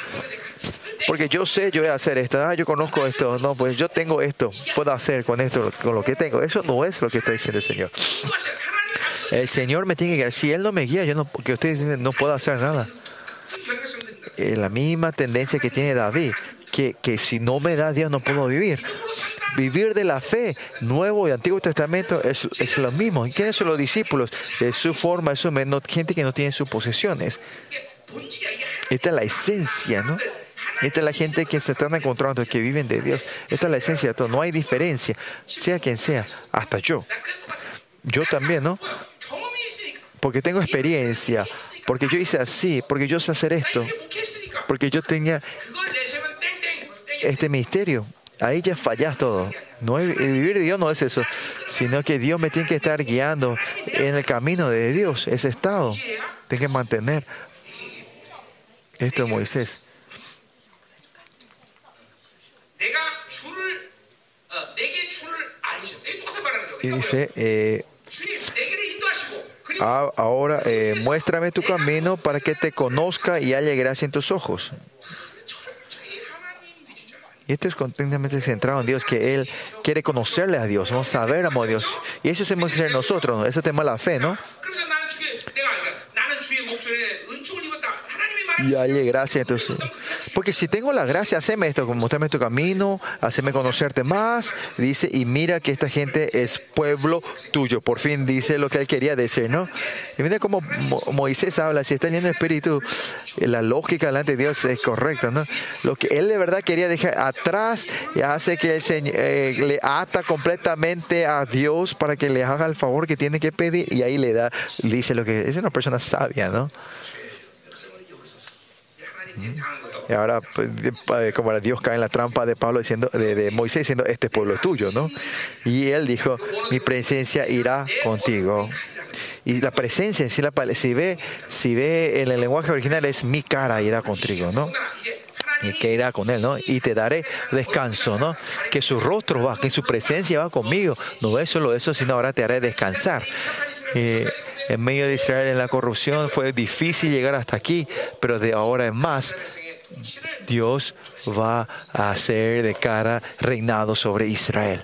porque yo sé, yo voy a hacer esto, ah, yo conozco esto, no, pues yo tengo esto, puedo hacer con esto, con lo que tengo. Eso no es lo que está diciendo el Señor. El Señor me tiene que guiar. Si Él no me guía, yo no, ustedes no puedo hacer nada. Es la misma tendencia que tiene David que, que si no me da Dios no puedo vivir. Vivir de la fe, Nuevo y Antiguo Testamento, es, es lo mismo. ¿Y quiénes son los discípulos? Es su forma, es su gente que no tiene sus posesiones. Esta es la esencia, ¿no? Esta es la gente que se están encontrando, que viven de Dios. Esta es la esencia de todo. No hay diferencia, sea quien sea, hasta yo. Yo también, ¿no? Porque tengo experiencia, porque yo hice así, porque yo sé hacer esto, porque yo tenía este misterio. Ahí ya fallas todo. No, vivir de Dios no es eso, sino que Dios me tiene que estar guiando en el camino de Dios, ese estado. Tengo que mantener esto es Moisés. Y dice, eh, ah, ahora eh, muéstrame tu camino para que te conozca y haya gracia en tus ojos. Y esto es completamente centrado en Dios, que Él quiere conocerle a Dios, ¿no? saber a Dios. Y eso tenemos que ser nosotros, ¿no? ese tema de la fe, ¿no? Y hay gracia, entonces porque si tengo la gracia, haceme esto, mostrame tu camino, haceme conocerte más. Dice, y mira que esta gente es pueblo tuyo. Por fin dice lo que él quería decir, ¿no? Y mira cómo Mo- Moisés habla, si está lleno de espíritu, la lógica delante de Dios es correcta, ¿no? Lo que él de verdad quería dejar atrás y hace que el Señor eh, le ata completamente a Dios para que le haga el favor que tiene que pedir y ahí le da, dice lo que es una persona sabia, ¿no? Y ahora, pues, como Dios cae en la trampa de Pablo diciendo, de, de Moisés diciendo, este pueblo es tuyo, ¿no? Y él dijo, mi presencia irá contigo. Y la presencia, si, la, si ve, si ve en el lenguaje original es mi cara irá contigo, ¿no? Y que irá con él, ¿no? Y te daré descanso, ¿no? Que su rostro va, que su presencia va conmigo. No es solo eso, sino ahora te haré descansar. Eh, en medio de Israel en la corrupción. Fue difícil llegar hasta aquí, pero de ahora en más Dios va a hacer de cara reinado sobre Israel.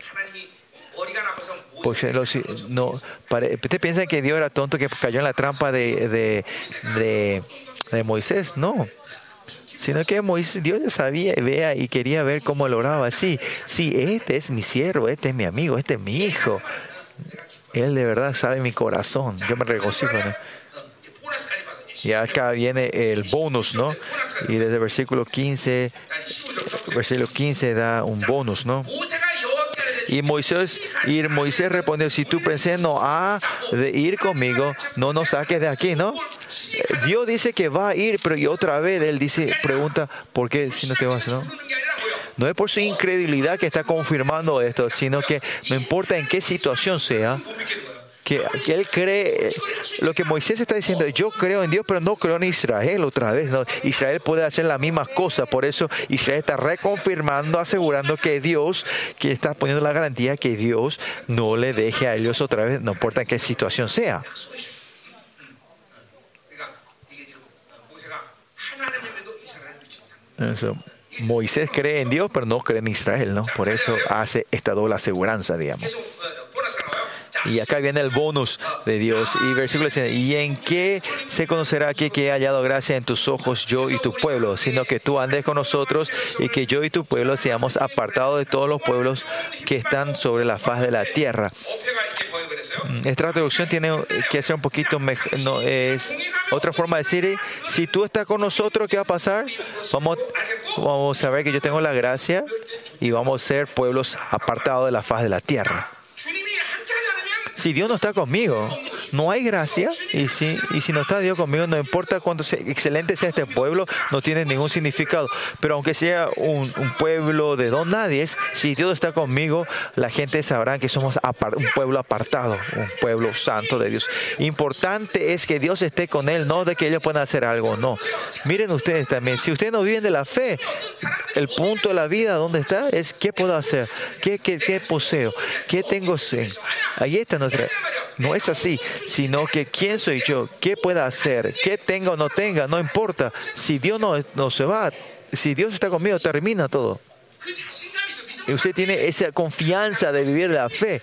Porque los, no, ¿Usted piensa que Dios era tonto que cayó en la trampa de, de, de, de Moisés? No sino que Moisés, Dios ya sabía, vea y quería ver cómo lo oraba. Sí, sí, este es mi siervo, este es mi amigo, este es mi hijo. Él de verdad sabe mi corazón. Yo me regocijo. Y acá viene el bonus, ¿no? Y desde el versículo 15, versículo 15 da un bonus, ¿no? Y Moisés, y Moisés respondió, si tú pensé no ha de ir conmigo, no nos saques de aquí, ¿no? Dios dice que va a ir, pero y otra vez él dice, pregunta, ¿por qué si no te vas, no? No es por su incredulidad que está confirmando esto, sino que no importa en qué situación sea, que, él cree lo que Moisés está diciendo, yo creo en Dios, pero no creo en Israel otra vez. Israel puede hacer las mismas cosas, por eso Israel está reconfirmando, asegurando que Dios, que está poniendo la garantía que Dios no le deje a ellos otra vez, no importa en qué situación sea. Eso. Moisés cree en Dios, pero no cree en Israel, ¿no? Por eso hace esta doble aseguranza, digamos. Y acá viene el bonus de Dios. Y versículo ¿y en qué se conocerá que he hallado gracia en tus ojos yo y tu pueblo? Sino que tú andes con nosotros y que yo y tu pueblo seamos apartados de todos los pueblos que están sobre la faz de la tierra. Mm, Esta traducción tiene que ser un poquito mejor. Es otra forma de decir, si tú estás con nosotros, ¿qué va a pasar? Vamos a ver que yo tengo la gracia y vamos a ser pueblos apartados de la faz de la tierra. Si Dios no está conmigo, no hay gracia. Y si, y si no está Dios conmigo, no importa cuánto sea- excelente sea este pueblo, no tiene ningún significado. Pero aunque sea un, un pueblo de don nadie, si Dios está conmigo, la gente sabrá que somos un pueblo apartado, un pueblo santo de Dios. Importante es que Dios esté con él, no de que ellos puedan hacer algo, no. Miren ustedes también, si ustedes no viven de la fe, el punto de la vida, ¿dónde está? Es qué puedo hacer, qué, qué, qué poseo, qué tengo. Ahí está nuestra. No es así, sino que quién soy yo, qué pueda hacer, qué tenga o no tenga, no importa. Si Dios no, no se va, si Dios está conmigo, termina todo. Y usted tiene esa confianza de vivir la fe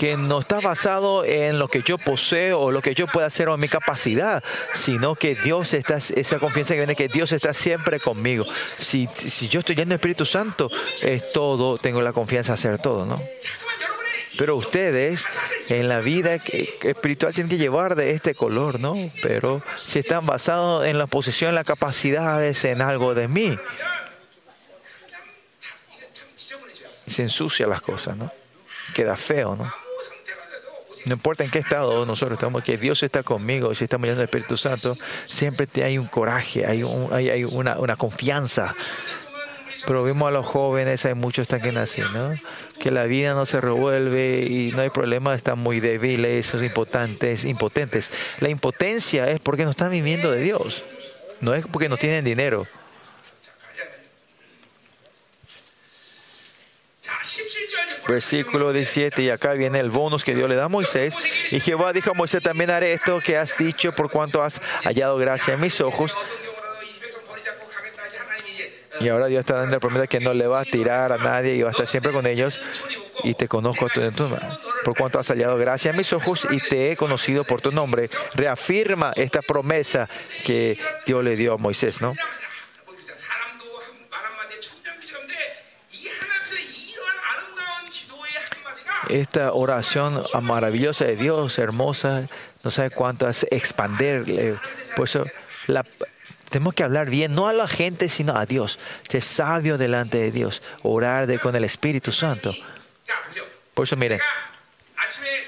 que no está basado en lo que yo poseo o lo que yo pueda hacer o en mi capacidad, sino que Dios está, esa confianza que viene, que Dios está siempre conmigo. Si, si yo estoy lleno de Espíritu Santo, es todo, tengo la confianza de hacer todo, ¿no? Pero ustedes en la vida espiritual tienen que llevar de este color, ¿no? Pero si están basados en la posesión, en las capacidades, en algo de mí, se ensucia las cosas, ¿no? Queda feo, ¿no? No importa en qué estado nosotros estamos, que Dios está conmigo, si estamos llenos del Espíritu Santo, siempre hay un coraje, hay, un, hay, una confianza pero vemos a los jóvenes, hay muchos también así, ¿no? Que la vida no se revuelve y no hay problema, están muy débiles, son impotentes, impotentes. La impotencia es porque no están viviendo de Dios, no es porque no tienen dinero. 자 17절 Versículo 17, y acá viene el bonus que Dios le da a Moisés. Y Jehová dijo a Moisés, también haré esto que has dicho por cuanto has hallado gracia en mis ojos. Y ahora Dios está dando la promesa que no le va a tirar a nadie y va a estar siempre con ellos. Y te conozco por cuanto has hallado gracia a mis ojos y te he conocido por tu nombre. Reafirma esta promesa que Dios le dio a Moisés, ¿no? Esta oración maravillosa de Dios, hermosa, no sabe cuánto hace expandir. Por eso la tenemos que hablar bien, no a la gente, sino a Dios. Ser sabio delante de Dios. Orar de, con el Espíritu Santo. Por eso, miren.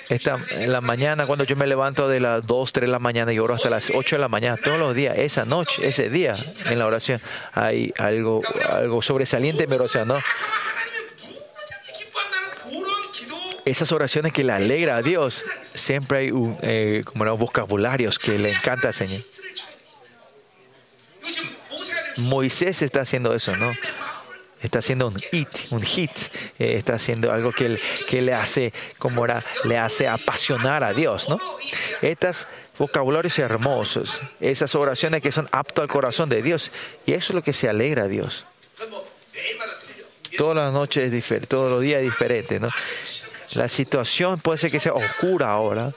Esta, en la mañana, cuando yo me levanto de las 2, 3 de la mañana y oro hasta las 8 de la mañana, todos los días, esa noche, ese día, en la oración, hay algo, algo sobresaliente en mi oración, ¿no? Esas oraciones que le alegra a Dios, siempre hay un, eh, como no, vocabularios que le encanta al Señor. Moisés está haciendo eso, ¿no? Está haciendo un hit, un hit. Eh, está haciendo algo que, le hace, como era, le hace apasionar a Dios, ¿no? Estos vocabularios hermosos, esas oraciones que son aptas al corazón de Dios. Y eso es lo que se alegra a Dios. Todas las noches es diferente, todos los días es diferente, ¿no? La situación puede ser que sea oscura ahora,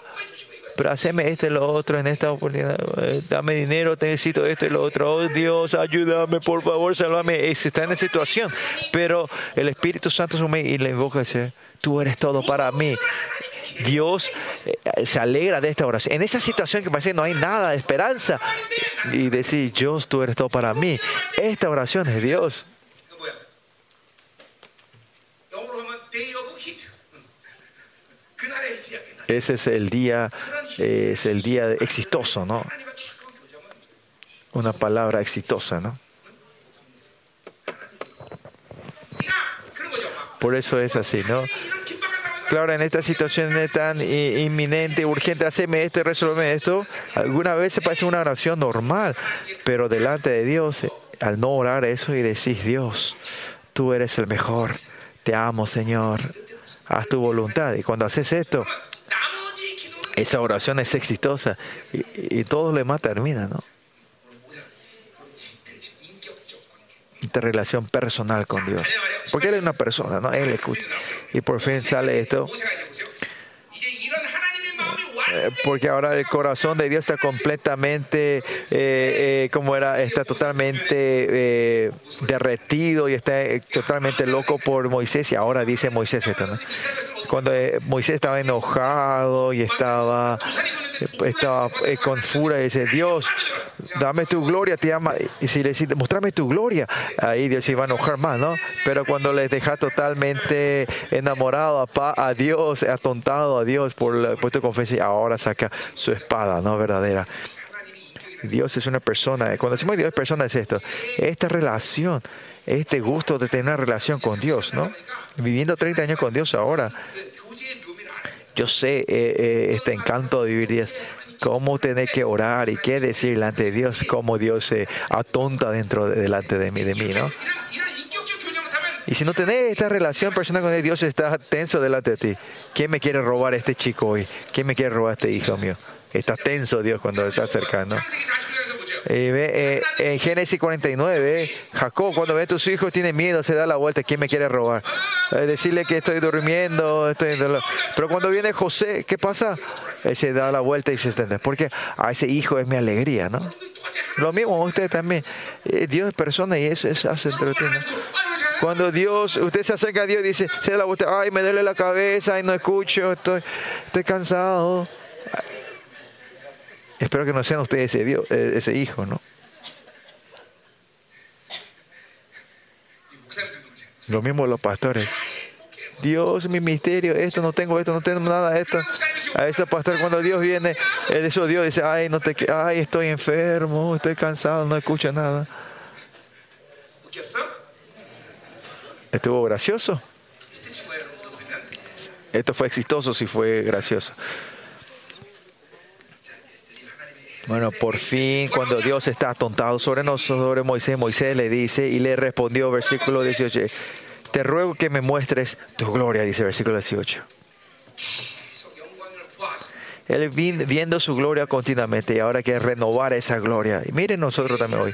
pero haceme esto y lo otro en esta oportunidad. Eh, Dame dinero, necesito esto y lo otro. Oh Dios, ayúdame, por favor, sálvame. Eh, Se está en esa situación, pero el Espíritu Santo sube y le invoca y dice, tú eres todo para mí. Dios eh, se alegra de esta oración. En esa situación que parece que no hay nada de esperanza y decir, Dios, tú eres todo para mí. Esta oración es Dios. Ese es el día, es el día exitoso, ¿no? Una palabra exitosa, ¿no? Por eso es así, ¿no? Claro, en esta situación tan inminente, urgente, haceme esto y resuelve esto. Alguna vez se parece una oración normal, pero delante de Dios, al no orar eso y decís, Dios, tú eres el mejor, te amo, Señor, haz tu voluntad. Y cuando haces esto, esa oración es exitosa y, todo lo demás termina, ¿no? Esta relación personal con Dios. Porque Él es una persona, ¿no? Él escucha. Y por fin sale esto. Eh, porque ahora el corazón de Dios está completamente, eh, eh, como era, está totalmente derretido y está totalmente loco por Moisés. Y ahora dice Moisés esto, ¿no? Cuando eh, Moisés estaba enojado y estaba, eh, estaba eh, con furia, dice, Dios, dame tu gloria, te ama. Y si le dice, mostrame tu gloria, ahí Dios se iba a enojar más, ¿no? Pero cuando les deja totalmente enamorado a, pa- a Dios, atontado a Dios por, la- por tu confesión, ahora saca su espada, ¿no? Verdadera. Dios es una persona. Cuando decimos Dios es persona, es esto. Esta relación, este gusto de tener una relación con Dios, ¿no? Viviendo 30 años con Dios ahora, yo sé eh, eh, este encanto de vivir días, cómo tener que orar y qué decir delante de Dios, cómo Dios se atonta dentro, delante de mí, de mí, ¿no? Y si no tenés esta relación personal con Dios, estás tenso delante de ti. ¿Quién me quiere robar a este chico hoy? ¿Quién me quiere robar a este hijo mío? Está tenso Dios cuando está cercano. Eh, eh, en Génesis 49, eh, Jacob, cuando ve a tus hijos, tiene miedo, se da la vuelta, ¿quién me quiere robar? Eh, decirle que estoy durmiendo, estoy... Pero cuando viene José, ¿qué pasa? Él se da la vuelta y se extiende, porque a ese hijo es mi alegría, ¿no? Lo mismo ustedes también. Eh, Dios es persona y eso, eso hace entretenido. Cuando Dios, usted se acerca a Dios y dice, se da la vuelta, ay, me duele la cabeza, ay, no escucho, estoy, estoy cansado. Espero que no sean ustedes ese, Dios, eh, ese hijo, ¿no? Lo mismo los pastores. Dios, mi misterio, esto no tengo, esto no tengo nada, esto. A ese pastor cuando Dios viene, eso Dios dice, ay, no te, ay, estoy enfermo, estoy cansado, no escucha nada. Estuvo gracioso. Esto fue exitoso si fue gracioso. Bueno, por fin, cuando Dios está atontado sobre nosotros, sobre Moisés, Moisés le dice y le respondió, versículo 18, eh, te ruego que me muestres tu gloria, dice versículo 18. Él viendo su gloria continuamente y ahora hay que renovar esa gloria. Y miren nosotros también hoy.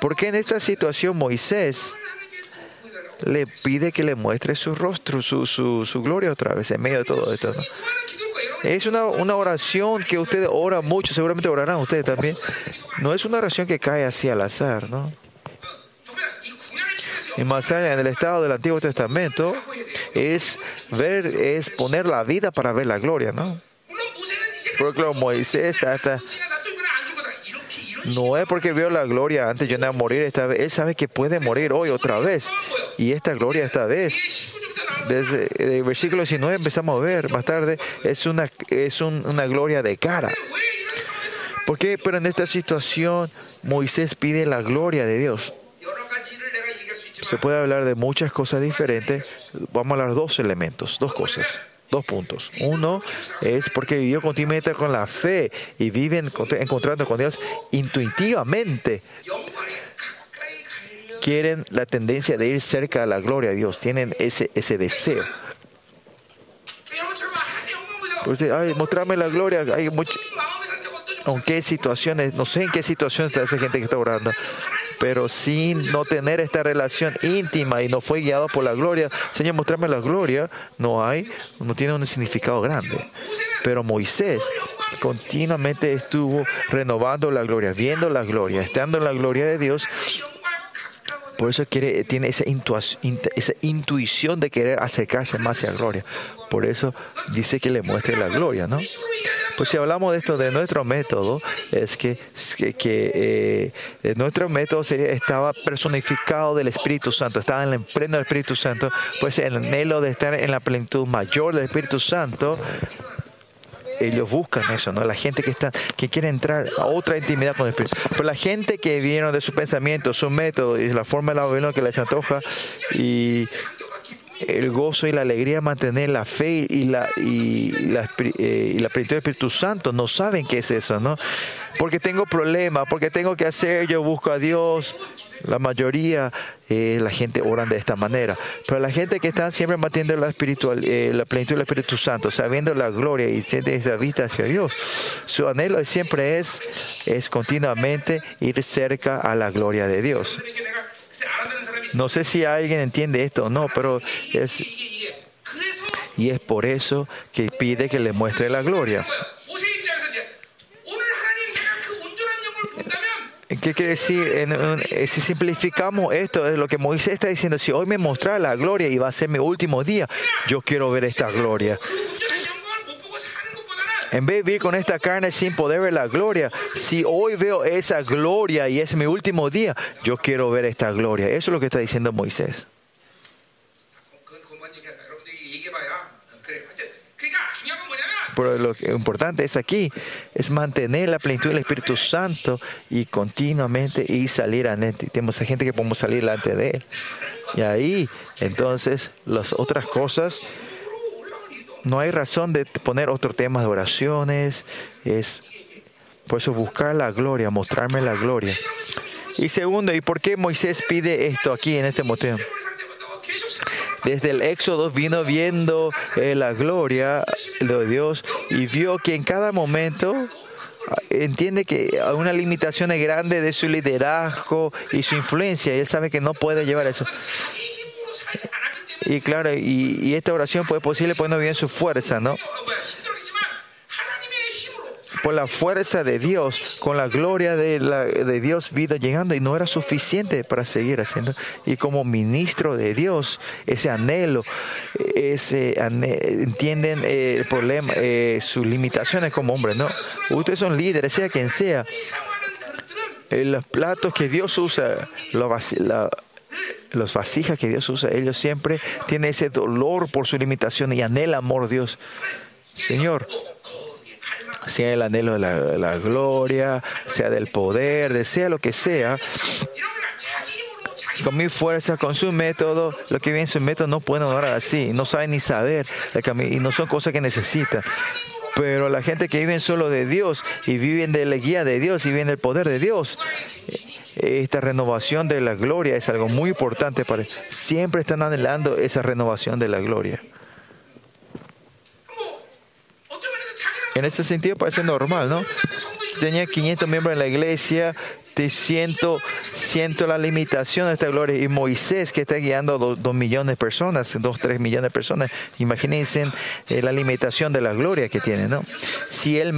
Porque en esta situación Moisés le pide que le muestre su rostro, su, su, gloria otra vez, en medio de todo esto. ¿no? Es una, una oración que ustedes oran mucho, seguramente orarán ustedes también. No es una oración que cae así al azar, ¿no? Y más allá, en el estado del Antiguo Testamento, es ver, es poner la vida para ver la gloria, ¿no? Porque claro, Moisés hasta no es porque vio la gloria antes yo no a morir esta vez. Él sabe que puede morir hoy otra vez. Y esta gloria esta vez, desde el versículo 19 empezamos a ver más tarde, es una, es una gloria de cara. ¿Por qué? Pero en esta situación Moisés pide la gloria de Dios. Se puede hablar de muchas cosas diferentes. Vamos a hablar de dos elementos, dos cosas dos puntos. Uno es porque vivió continuamente con la fe y vive encontrando con Dios intuitivamente. Quieren la tendencia de ir cerca a la gloria de Dios, tienen ese, ese deseo. Pues, ay, mostrarme la gloria. Hay mucho, con qué situaciones, no sé en qué situaciones está esa gente que está orando, pero sin no tener esta relación íntima y no fue guiado por la gloria, Señor, mostrarme la gloria, no hay, no tiene un significado grande. Pero Moisés continuamente estuvo renovando la gloria, viendo la gloria, estando en la gloria de Dios. Por eso quiere, tiene esa, esa intuición de querer acercarse más a la gloria. Por eso dice que le muestre la gloria, ¿no? Pues si hablamos de esto, de nuestro método, es que, que eh, eh, nuestro método estaba personificado del Espíritu Santo, estaba en el pleno del Espíritu Santo, pues el anhelo de estar en la plenitud mayor del Espíritu Santo ellos buscan eso, ¿no? La gente que está, que quiere entrar a otra intimidad con el Espíritu. Pero la gente que vieron de su pensamiento, su método y la forma de la Babilonia que les antoja y el gozo y la alegría mantener la fe y la, y la, eh, y la del Espíritu Santo no saben qué es eso, ¿no? Porque tengo problemas, porque tengo que hacer, yo busco a Dios. La mayoría, eh, la gente oran de esta manera. Pero la gente que está siempre manteniendo la, espiritual, eh, la plenitud del Espíritu Santo, sabiendo la gloria y siente esa vista hacia Dios, su anhelo siempre es, es continuamente ir cerca a la gloria de Dios. No sé si alguien entiende esto o no, pero y es por eso que pide que le muestre la gloria. ¿Qué quiere decir? Eh, si simplificamos esto, es lo que Moisés está diciendo. Si hoy me mostrar la gloria y va a ser mi último día, yo quiero ver esta gloria. En vez de vivir con esta carne sin poder ver la gloria, si hoy veo esa gloria y es mi último día, yo quiero ver esta gloria. Eso es lo que está diciendo Moisés. Pero lo importante es aquí, es mantener la plenitud del Espíritu Santo y continuamente y salir adelante. Tenemos a gente que podemos salir delante de Él. Y ahí, entonces, las otras cosas no hay razón de poner otro tema de oraciones. Es por eso buscar la gloria, mostrarme la gloria. Y segundo, ¿y por qué Moisés pide esto aquí en este moteo? Desde el Éxodo vino viendo eh, la gloria de Dios y vio que en cada momento ah, entiende que una limitación grande de su liderazgo y su influencia. Y él sabe que no puede llevar eso. Y claro, y, esta oración pues, es posible poniendo bien su fuerza, ¿no? Por la fuerza de Dios, con la gloria de, la, de Dios vida llegando, y no era suficiente para seguir haciendo. Y como ministro de Dios, ese anhelo, ese anhelo, entienden eh, el problema, eh, sus limitaciones como hombre ¿no? Ustedes son líderes, sea quien sea. Eh, los platos que Dios usa, los vasijas que Dios usa, ellos siempre tienen ese dolor por su limitación y anhela amor Dios. Señor, sea el anhelo de la, gloria, sea del poder, sea lo que sea, con mi fuerza, con su método, lo que viene en su método no pueden orar así, no saben ni saber, y no son cosas que necesitan. Pero la gente que vive solo de Dios y viven de la guía de Dios y viven del poder de Dios, esta renovación de la gloria es algo muy importante para. Siempre están anhelando esa renovación de la gloria. En ese sentido parece normal, ¿no? Tenía 500 miembros en la iglesia, te siento, siento la limitación de esta gloria. Y Moisés, que está guiando a dos, millones de personas, dos, tres millones de personas, imagínense eh, la limitación de la gloria que tiene, ¿no? Si él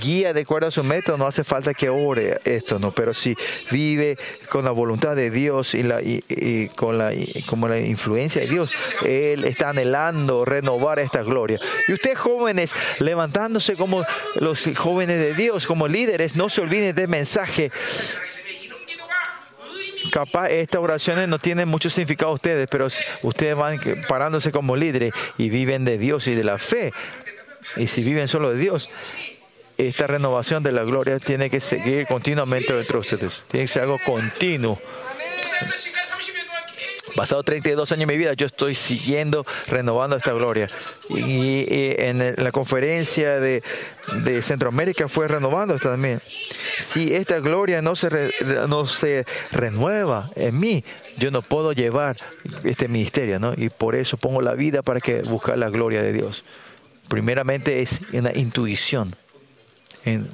guía de acuerdo a su método, no hace falta que ore esto, ¿no? Pero si vive con la voluntad de Dios y, la, y, con la, como la influencia de Dios, él está anhelando renovar esta gloria. Y ustedes jóvenes, levantándose como los jóvenes de Dios, como líderes, no se olviden del mensaje capaz estas oraciones no tienen mucho significado a ustedes, pero ustedes van parándose como líderes y viven de Dios y de la fe. Y si viven solo de Dios, esta renovación de la gloria tiene que seguir continuamente dentro de ustedes. Tiene que ser algo continuo. Pasado 32 años de mi vida, yo estoy siguiendo, renovando esta gloria. Y, en la conferencia de, Centroamérica fue renovando esta también. Si esta gloria no se, no se renueva en mí, yo no puedo llevar este ministerio, ¿no? Y por eso pongo la vida para que buscar la gloria de Dios. Primeramente es una intuición,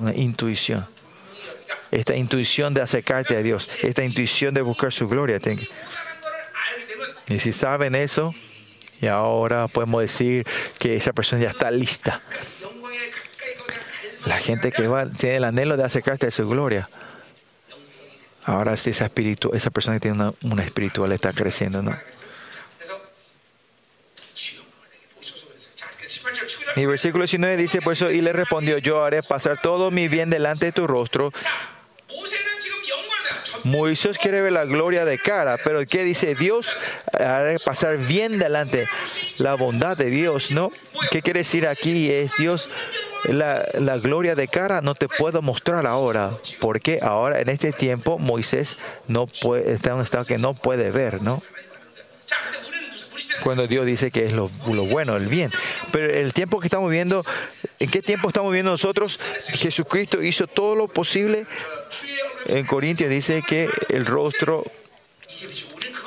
una intuición. Esta intuición de acercarte a Dios, esta intuición de buscar su gloria. Y si saben eso, y ahora podemos decir que esa persona ya está lista. La gente que va, tiene el anhelo de acercarse a su gloria. Ahora sí, esa, espiritu, esa persona que tiene una, una espiritual está creciendo. ¿no? Y versículo 19 dice, por eso, y le respondió, yo haré pasar todo mi bien delante de tu rostro Moisés quiere ver la gloria de cara, pero ¿qué dice? Dios eh, hará pasar bien delante la bondad de Dios, ¿no? ¿Qué quiere decir aquí? Es Dios, la, la gloria de cara no te puedo mostrar ahora, porque ahora en este tiempo Moisés no puede, está en un estado que no puede ver, ¿no? cuando Dios dice que es lo, lo, bueno, el bien. Pero el tiempo que estamos viendo ¿En qué tiempo estamos viendo nosotros? Jesucristo hizo todo lo posible. En Corintios dice que el rostro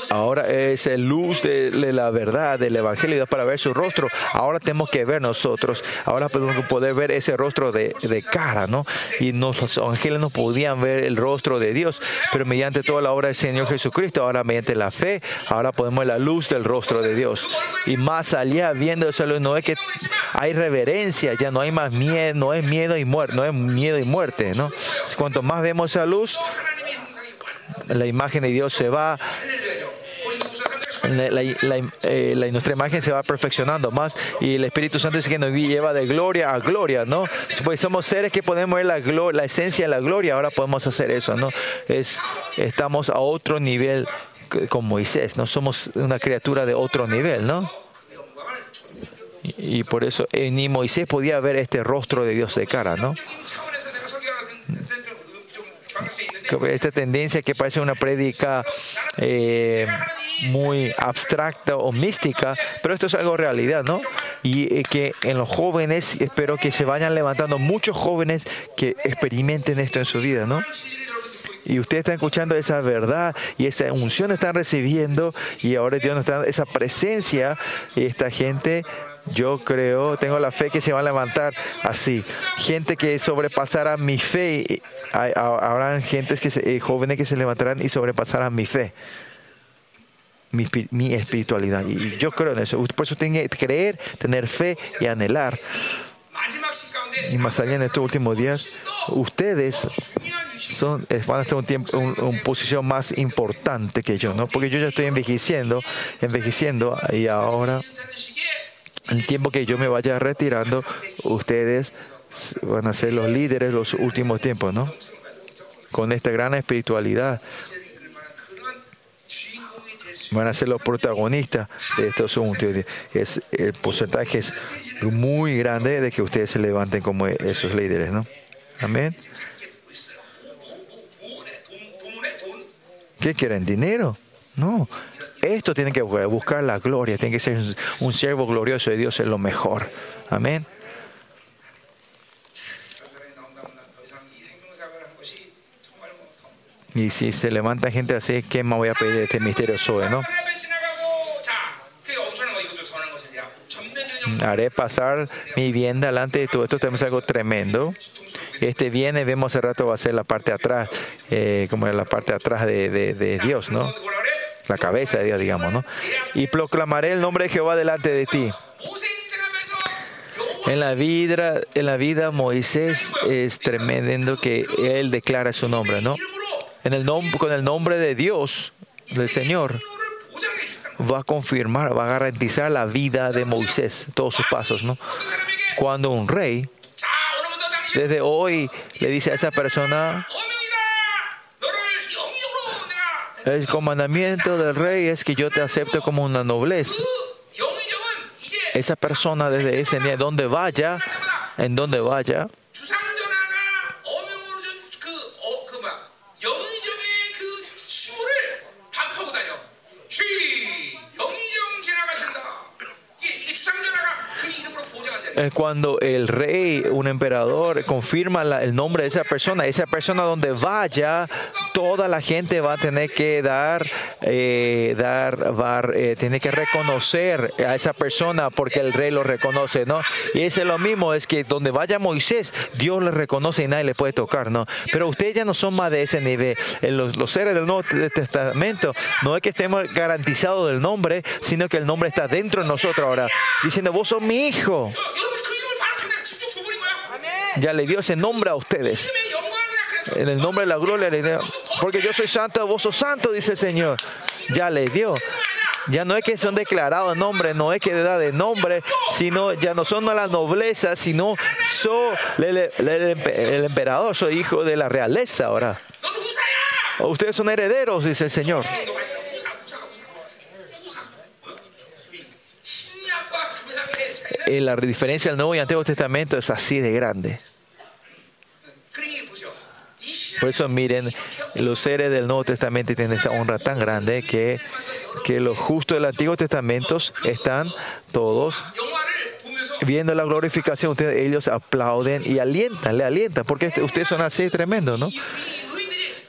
Ahora es luz de, la verdad, del Evangelio, para ver su rostro. Ahora tenemos que ver nosotros. Ahora podemos poder ver ese rostro de, de cara, ¿no? Y nos, los ángeles no podían ver el rostro de Dios, pero mediante toda la obra del Señor Jesucristo, ahora mediante la fe, ahora podemos ver la luz del rostro de Dios. Y más allá, viendo eso, no es que hay reverencia, ya no hay más miedo, no es miedo y muerte, no es miedo y muerte, ¿no? Cuanto más vemos esa luz, la imagen de Dios se va, la, nuestra imagen se va perfeccionando más y el Espíritu Santo dice que nos lleva de gloria a gloria, ¿no? Pues somos seres que podemos ver la, la esencia de la gloria, ahora podemos hacer eso, ¿no? Es, estamos a otro nivel con Moisés, no somos una criatura de otro nivel, ¿no? Y, por eso eh, ni Moisés podía ver este rostro de Dios de cara, ¿no? Esta tendencia que parece una prédica muy abstracta o mística, pero esto es algo realidad, ¿no? Y eh, que en los jóvenes, espero que se vayan levantando muchos jóvenes que experimenten esto en su vida, ¿no? y ustedes están escuchando esa verdad y esa unción están recibiendo y ahora Dios nos está dando esa presencia y esta gente yo creo, tengo la fe que se va a levantar así. Gente que sobrepasará mi fe. Habrán gentes que se, eh, jóvenes que se levantarán y sobrepasarán mi fe mi, espiritualidad. Y yo creo en eso. Por eso tiene que creer, tener fe y anhelar. Y más allá en estos últimos días, ustedes son, eh, van a estar un tiempo, un, un, posición más importante que yo, ¿no? Porque yo ya estoy envejeciendo, envejeciendo y ahora, el tiempo que yo me vaya retirando, ustedes van a ser los líderes los últimos tiempos, ¿no? Con esta gran espiritualidad, van a ser los protagonistas de este asunto. Es, el porcentaje es muy grande de que ustedes se levanten como esos líderes, ¿no? Amén. ¿Qué quieren? ¿Dinero? No. Esto tiene que buscar la gloria, tiene que ser un siervo glorioso de Dios, es lo mejor. Amén. Y si se levanta gente así, ¿qué más voy a pedir de este misterio sobre, no? Haré pasar mi bien delante de todo esto. Tenemos algo tremendo. Este viene, vemos hace rato, va a ser la parte atrás, eh, como la parte atrás de, Dios, ¿no? La cabeza de Dios, digamos, ¿no? Y proclamaré el nombre de Jehová delante de ti. En la vida, en la vida Moisés es tremendo que él declara su nombre, ¿no? con el nombre de Dios, del Señor, va a confirmar, va a garantizar la vida de Moisés, todos sus pasos, ¿no? Cuando un rey, desde hoy, le dice a esa persona, el comandamiento del rey es que yo te acepte como una nobleza. Esa persona desde ese día, donde vaya, en donde vaya, es cuando el rey, un emperador, confirma la- el nombre de esa persona, esa persona donde vaya, toda la gente va a tener que dar, eh, dar, va, eh, tiene que reconocer a esa persona porque el rey lo reconoce, ¿no? Y es lo mismo, es que donde vaya Moisés, Dios le reconoce y nadie le puede tocar, ¿no? Pero ustedes ya no son más de ese nivel. En los, los seres del Nuevo Testamento, no es que estemos garantizados del nombre, sino que el nombre está dentro de nosotros ahora, diciendo, vos sos mi hijo ya le dio ese nombre a ustedes. En el nombre de la gloria le dio. Porque yo soy santo, vos sos santo, dice el Señor. Ya le dio. Ya no es que son declarados nombres, no es que le da de nombre, sino ya no son la nobleza, sino soy el, el, emperador, soy hijo de la realeza ahora. Ustedes son herederos, dice el Señor. eh, la diferencia del Nuevo y Antiguo Testamento es así de grande. Por eso miren, los seres del Nuevo Testamento tienen esta honra tan grande que, que los justos del Antiguo Testamento están todos viendo la glorificación. Ustedes, ellos aplauden y alientan, le alientan, porque este, ustedes son así tremendo, ¿no?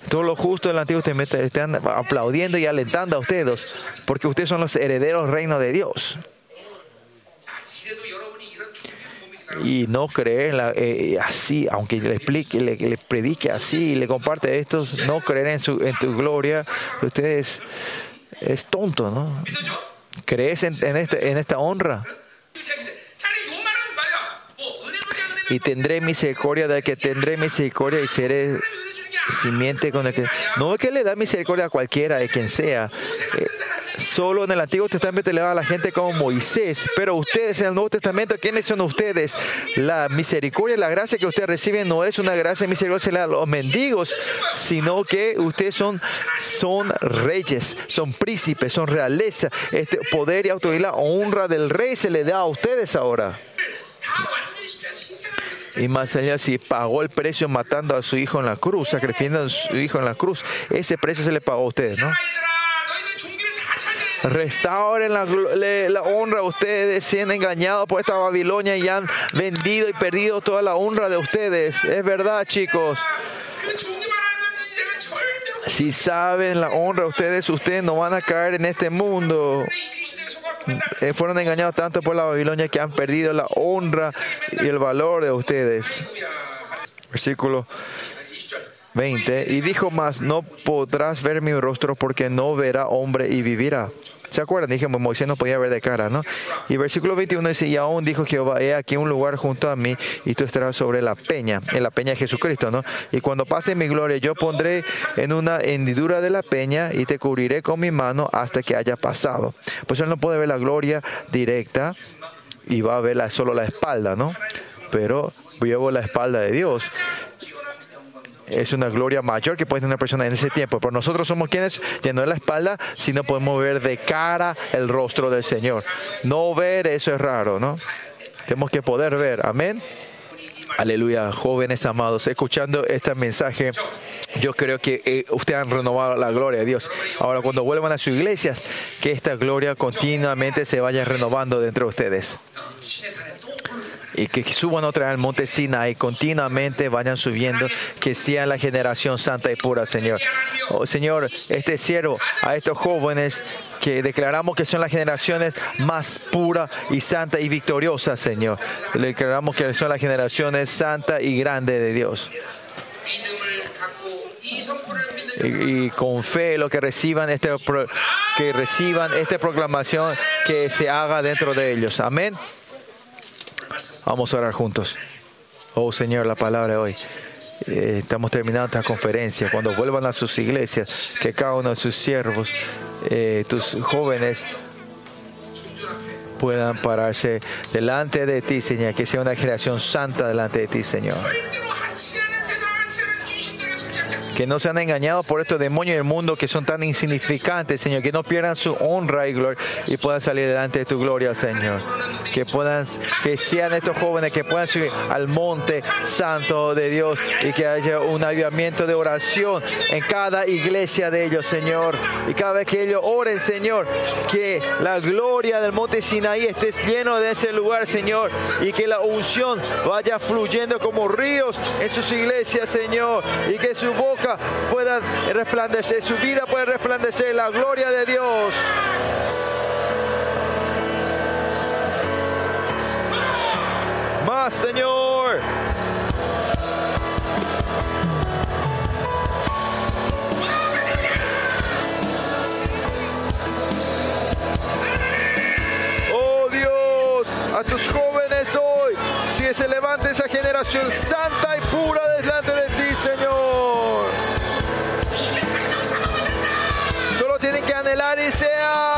Todos los justos del Antiguo Testamento están aplaudiendo y alentando a ustedes, porque ustedes son los herederos del reino de Dios y no cree en la, eh, eh, así, aunque le explique, le, le, predique así y le comparte esto, no creer en, su, en tu gloria, ustedes es tonto, ¿no? ¿Crees en, en, este, en esta honra? Y tendré misericordia del que tendré misericordia y seré simiente con el que... No es que le da misericordia a cualquiera, de quien sea. Eh, Solo en el Antiguo Testamento le va a la gente como Moisés, pero ustedes en el Nuevo Testamento, ¿quiénes son ustedes? La misericordia, la gracia que ustedes reciben no es una gracia misericordiosa a los mendigos, sino que ustedes son, son reyes, son príncipes, son realeza. Este poder y autoridad, la honra del rey se le da a ustedes ahora. Y más allá, si pagó el precio matando a su hijo en la cruz, sacrificando a su hijo en la cruz, ese precio se le pagó a ustedes, ¿no? Restauren la, la, honra. Ustedes se han engañado por esta Babilonia y han vendido y perdido toda la honra de ustedes. Es verdad, chicos. Si saben la honra de ustedes, ustedes no van a caer en este mundo. Eh, fueron engañados tanto por la Babilonia que han perdido la honra y el valor de ustedes. Versículo 20절. 20. Y dijo más, no podrás ver mi rostro porque no verá hombre y vivirá. ¿Se acuerdan? Dije, Moisés no podía ver de cara, ¿no? Y versículo 21 dice, y aún dijo Jehová, he aquí un lugar junto a mí y tú estarás sobre la peña, en la peña de Jesucristo, ¿no? Y cuando pase mi gloria, yo pondré en una hendidura de la peña y te cubriré con mi mano hasta que haya pasado. Pues él no puede ver la gloria directa y va a ver solo la espalda, ¿no? Pero llevo la espalda de Dios es una gloria mayor que puede tener una persona en ese tiempo. Pero nosotros somos quienes, ya no la espalda, sino podemos ver de cara el rostro del Señor. No ver, eso es raro, ¿no? Tenemos que poder ver. Amén. Aleluya, jóvenes amados, escuchando este mensaje, yo creo que eh, ustedes han renovado la gloria de Dios. Ahora, cuando vuelvan a sus iglesias, que esta gloria continuamente se vaya renovando dentro de ustedes y que, suban otra vez al monte Sinaí, continuamente vayan subiendo, que sean la generación santa y pura, Señor. Oh, Señor, este siervo, a estos jóvenes que declaramos que son las generaciones más pura y santa y victoriosa, Señor. Declaramos que son las generaciones santa y grande de Dios. Y, y, con fe lo que reciban este que reciban esta proclamación que se haga dentro de ellos. Amén. Vamos a orar juntos. Oh Señor, la palabra de hoy. Eh, estamos terminando esta conferencia. Cuando vuelvan a sus iglesias, que cada uno de sus siervos, eh, tus jóvenes, puedan pararse delante de ti, Señor. Que sea una generación santa delante de ti, Señor. Que no sean engañados por estos demonios del mundo que son tan insignificantes, Señor. Que no pierdan su honra y gloria y puedan salir delante de tu gloria, Señor. Que puedan, que sean estos jóvenes que puedan subir al monte santo de Dios y que haya un avivamiento de oración en cada iglesia de ellos, Señor. Y cada vez que ellos oren, Señor, que la gloria del monte Sinaí esté lleno de ese lugar, Señor. Y que la unción vaya fluyendo como ríos en sus iglesias, Señor. Y que su boca pueda resplandecer, su vida pueda resplandecer la gloria de Dios. Más, Señor. Oh Dios, a tus jóvenes hoy, si se levanta esa generación santa y pura delante de ti, Señor. Tienen que anhelar y sea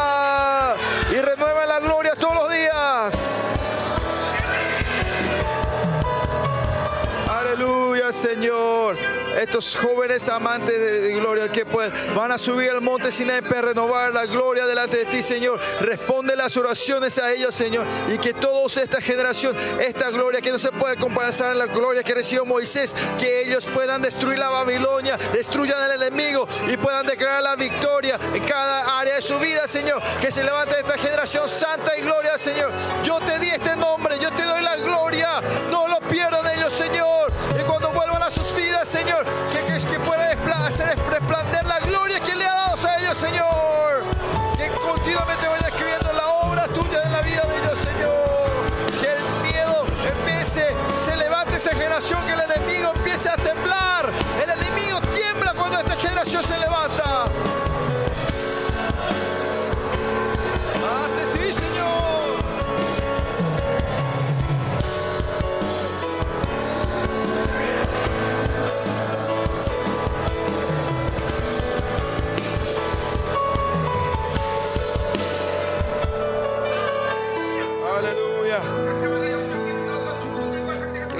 Estos jóvenes amantes de, gloria que pueden, van a subir al monte Sinai para renovar la gloria delante de ti, Señor. Responde las oraciones a ellos, Señor. Y que todos esta generación, esta gloria que no se puede comparar a la gloria que recibió Moisés, que ellos puedan destruir la Babilonia, destruyan al enemigo y puedan declarar la victoria en cada área de su vida, Señor. Que se levante esta generación santa y gloria, Señor. Yo te di este nombre, yo te doy la gloria. No lo pierdan Que, que, que pueda hacer resplandecer la gloria que le ha dado a ellos, Señor. Que continuamente vaya escribiendo la obra tuya en la vida de ellos, Señor. Que el miedo empiece, se levante esa generación, que el enemigo empiece a temblar. El enemigo tiembla cuando esta generación se levanta.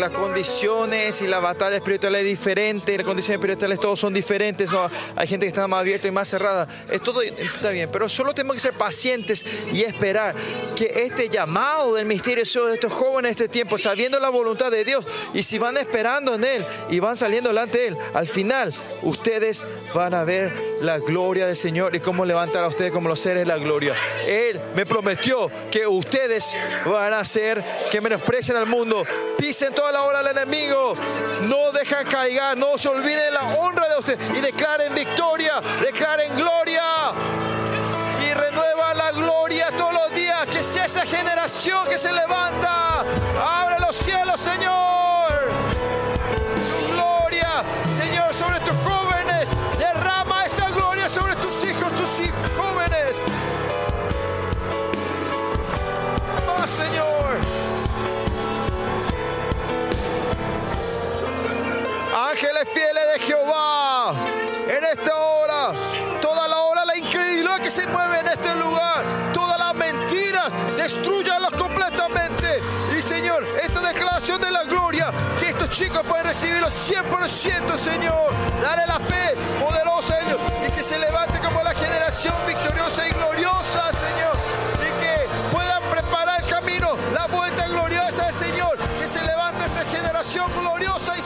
Las condiciones y la batalla espiritual es diferente, las condiciones espirituales todos son diferentes, ¿no? hay gente que está más abierta y más cerrada, es todo está bien, pero solo tenemos que ser pacientes y esperar que este llamado del misterio de estos jóvenes de este tiempo, sabiendo la voluntad de Dios, y si van esperando en Él y van saliendo delante de Él, al final ustedes van a ver la gloria del Señor y cómo levantar a ustedes como los seres la gloria. Él me prometió que ustedes van a hacer que menosprecien al mundo, pisen toda la obra del enemigo, no dejan caigar, no se olviden de la honra de ustedes y declaren victoria, declaren gloria. Y renueva la gloria todos los días, que sea esa generación que se levanta, abre Fieles de Jehová, en esta hora, toda la hora, la incredulidad que se mueve en este lugar, todas las mentiras, destruyanlas completamente. Y Señor, esta declaración de la gloria, que estos chicos pueden recibirlo 100%, Señor. Dale la fe poderosa a y que se levante como la generación victoriosa y gloriosa, Señor. Y que puedan preparar el camino, la vuelta gloriosa del Señor. Que se levante esta generación gloriosa y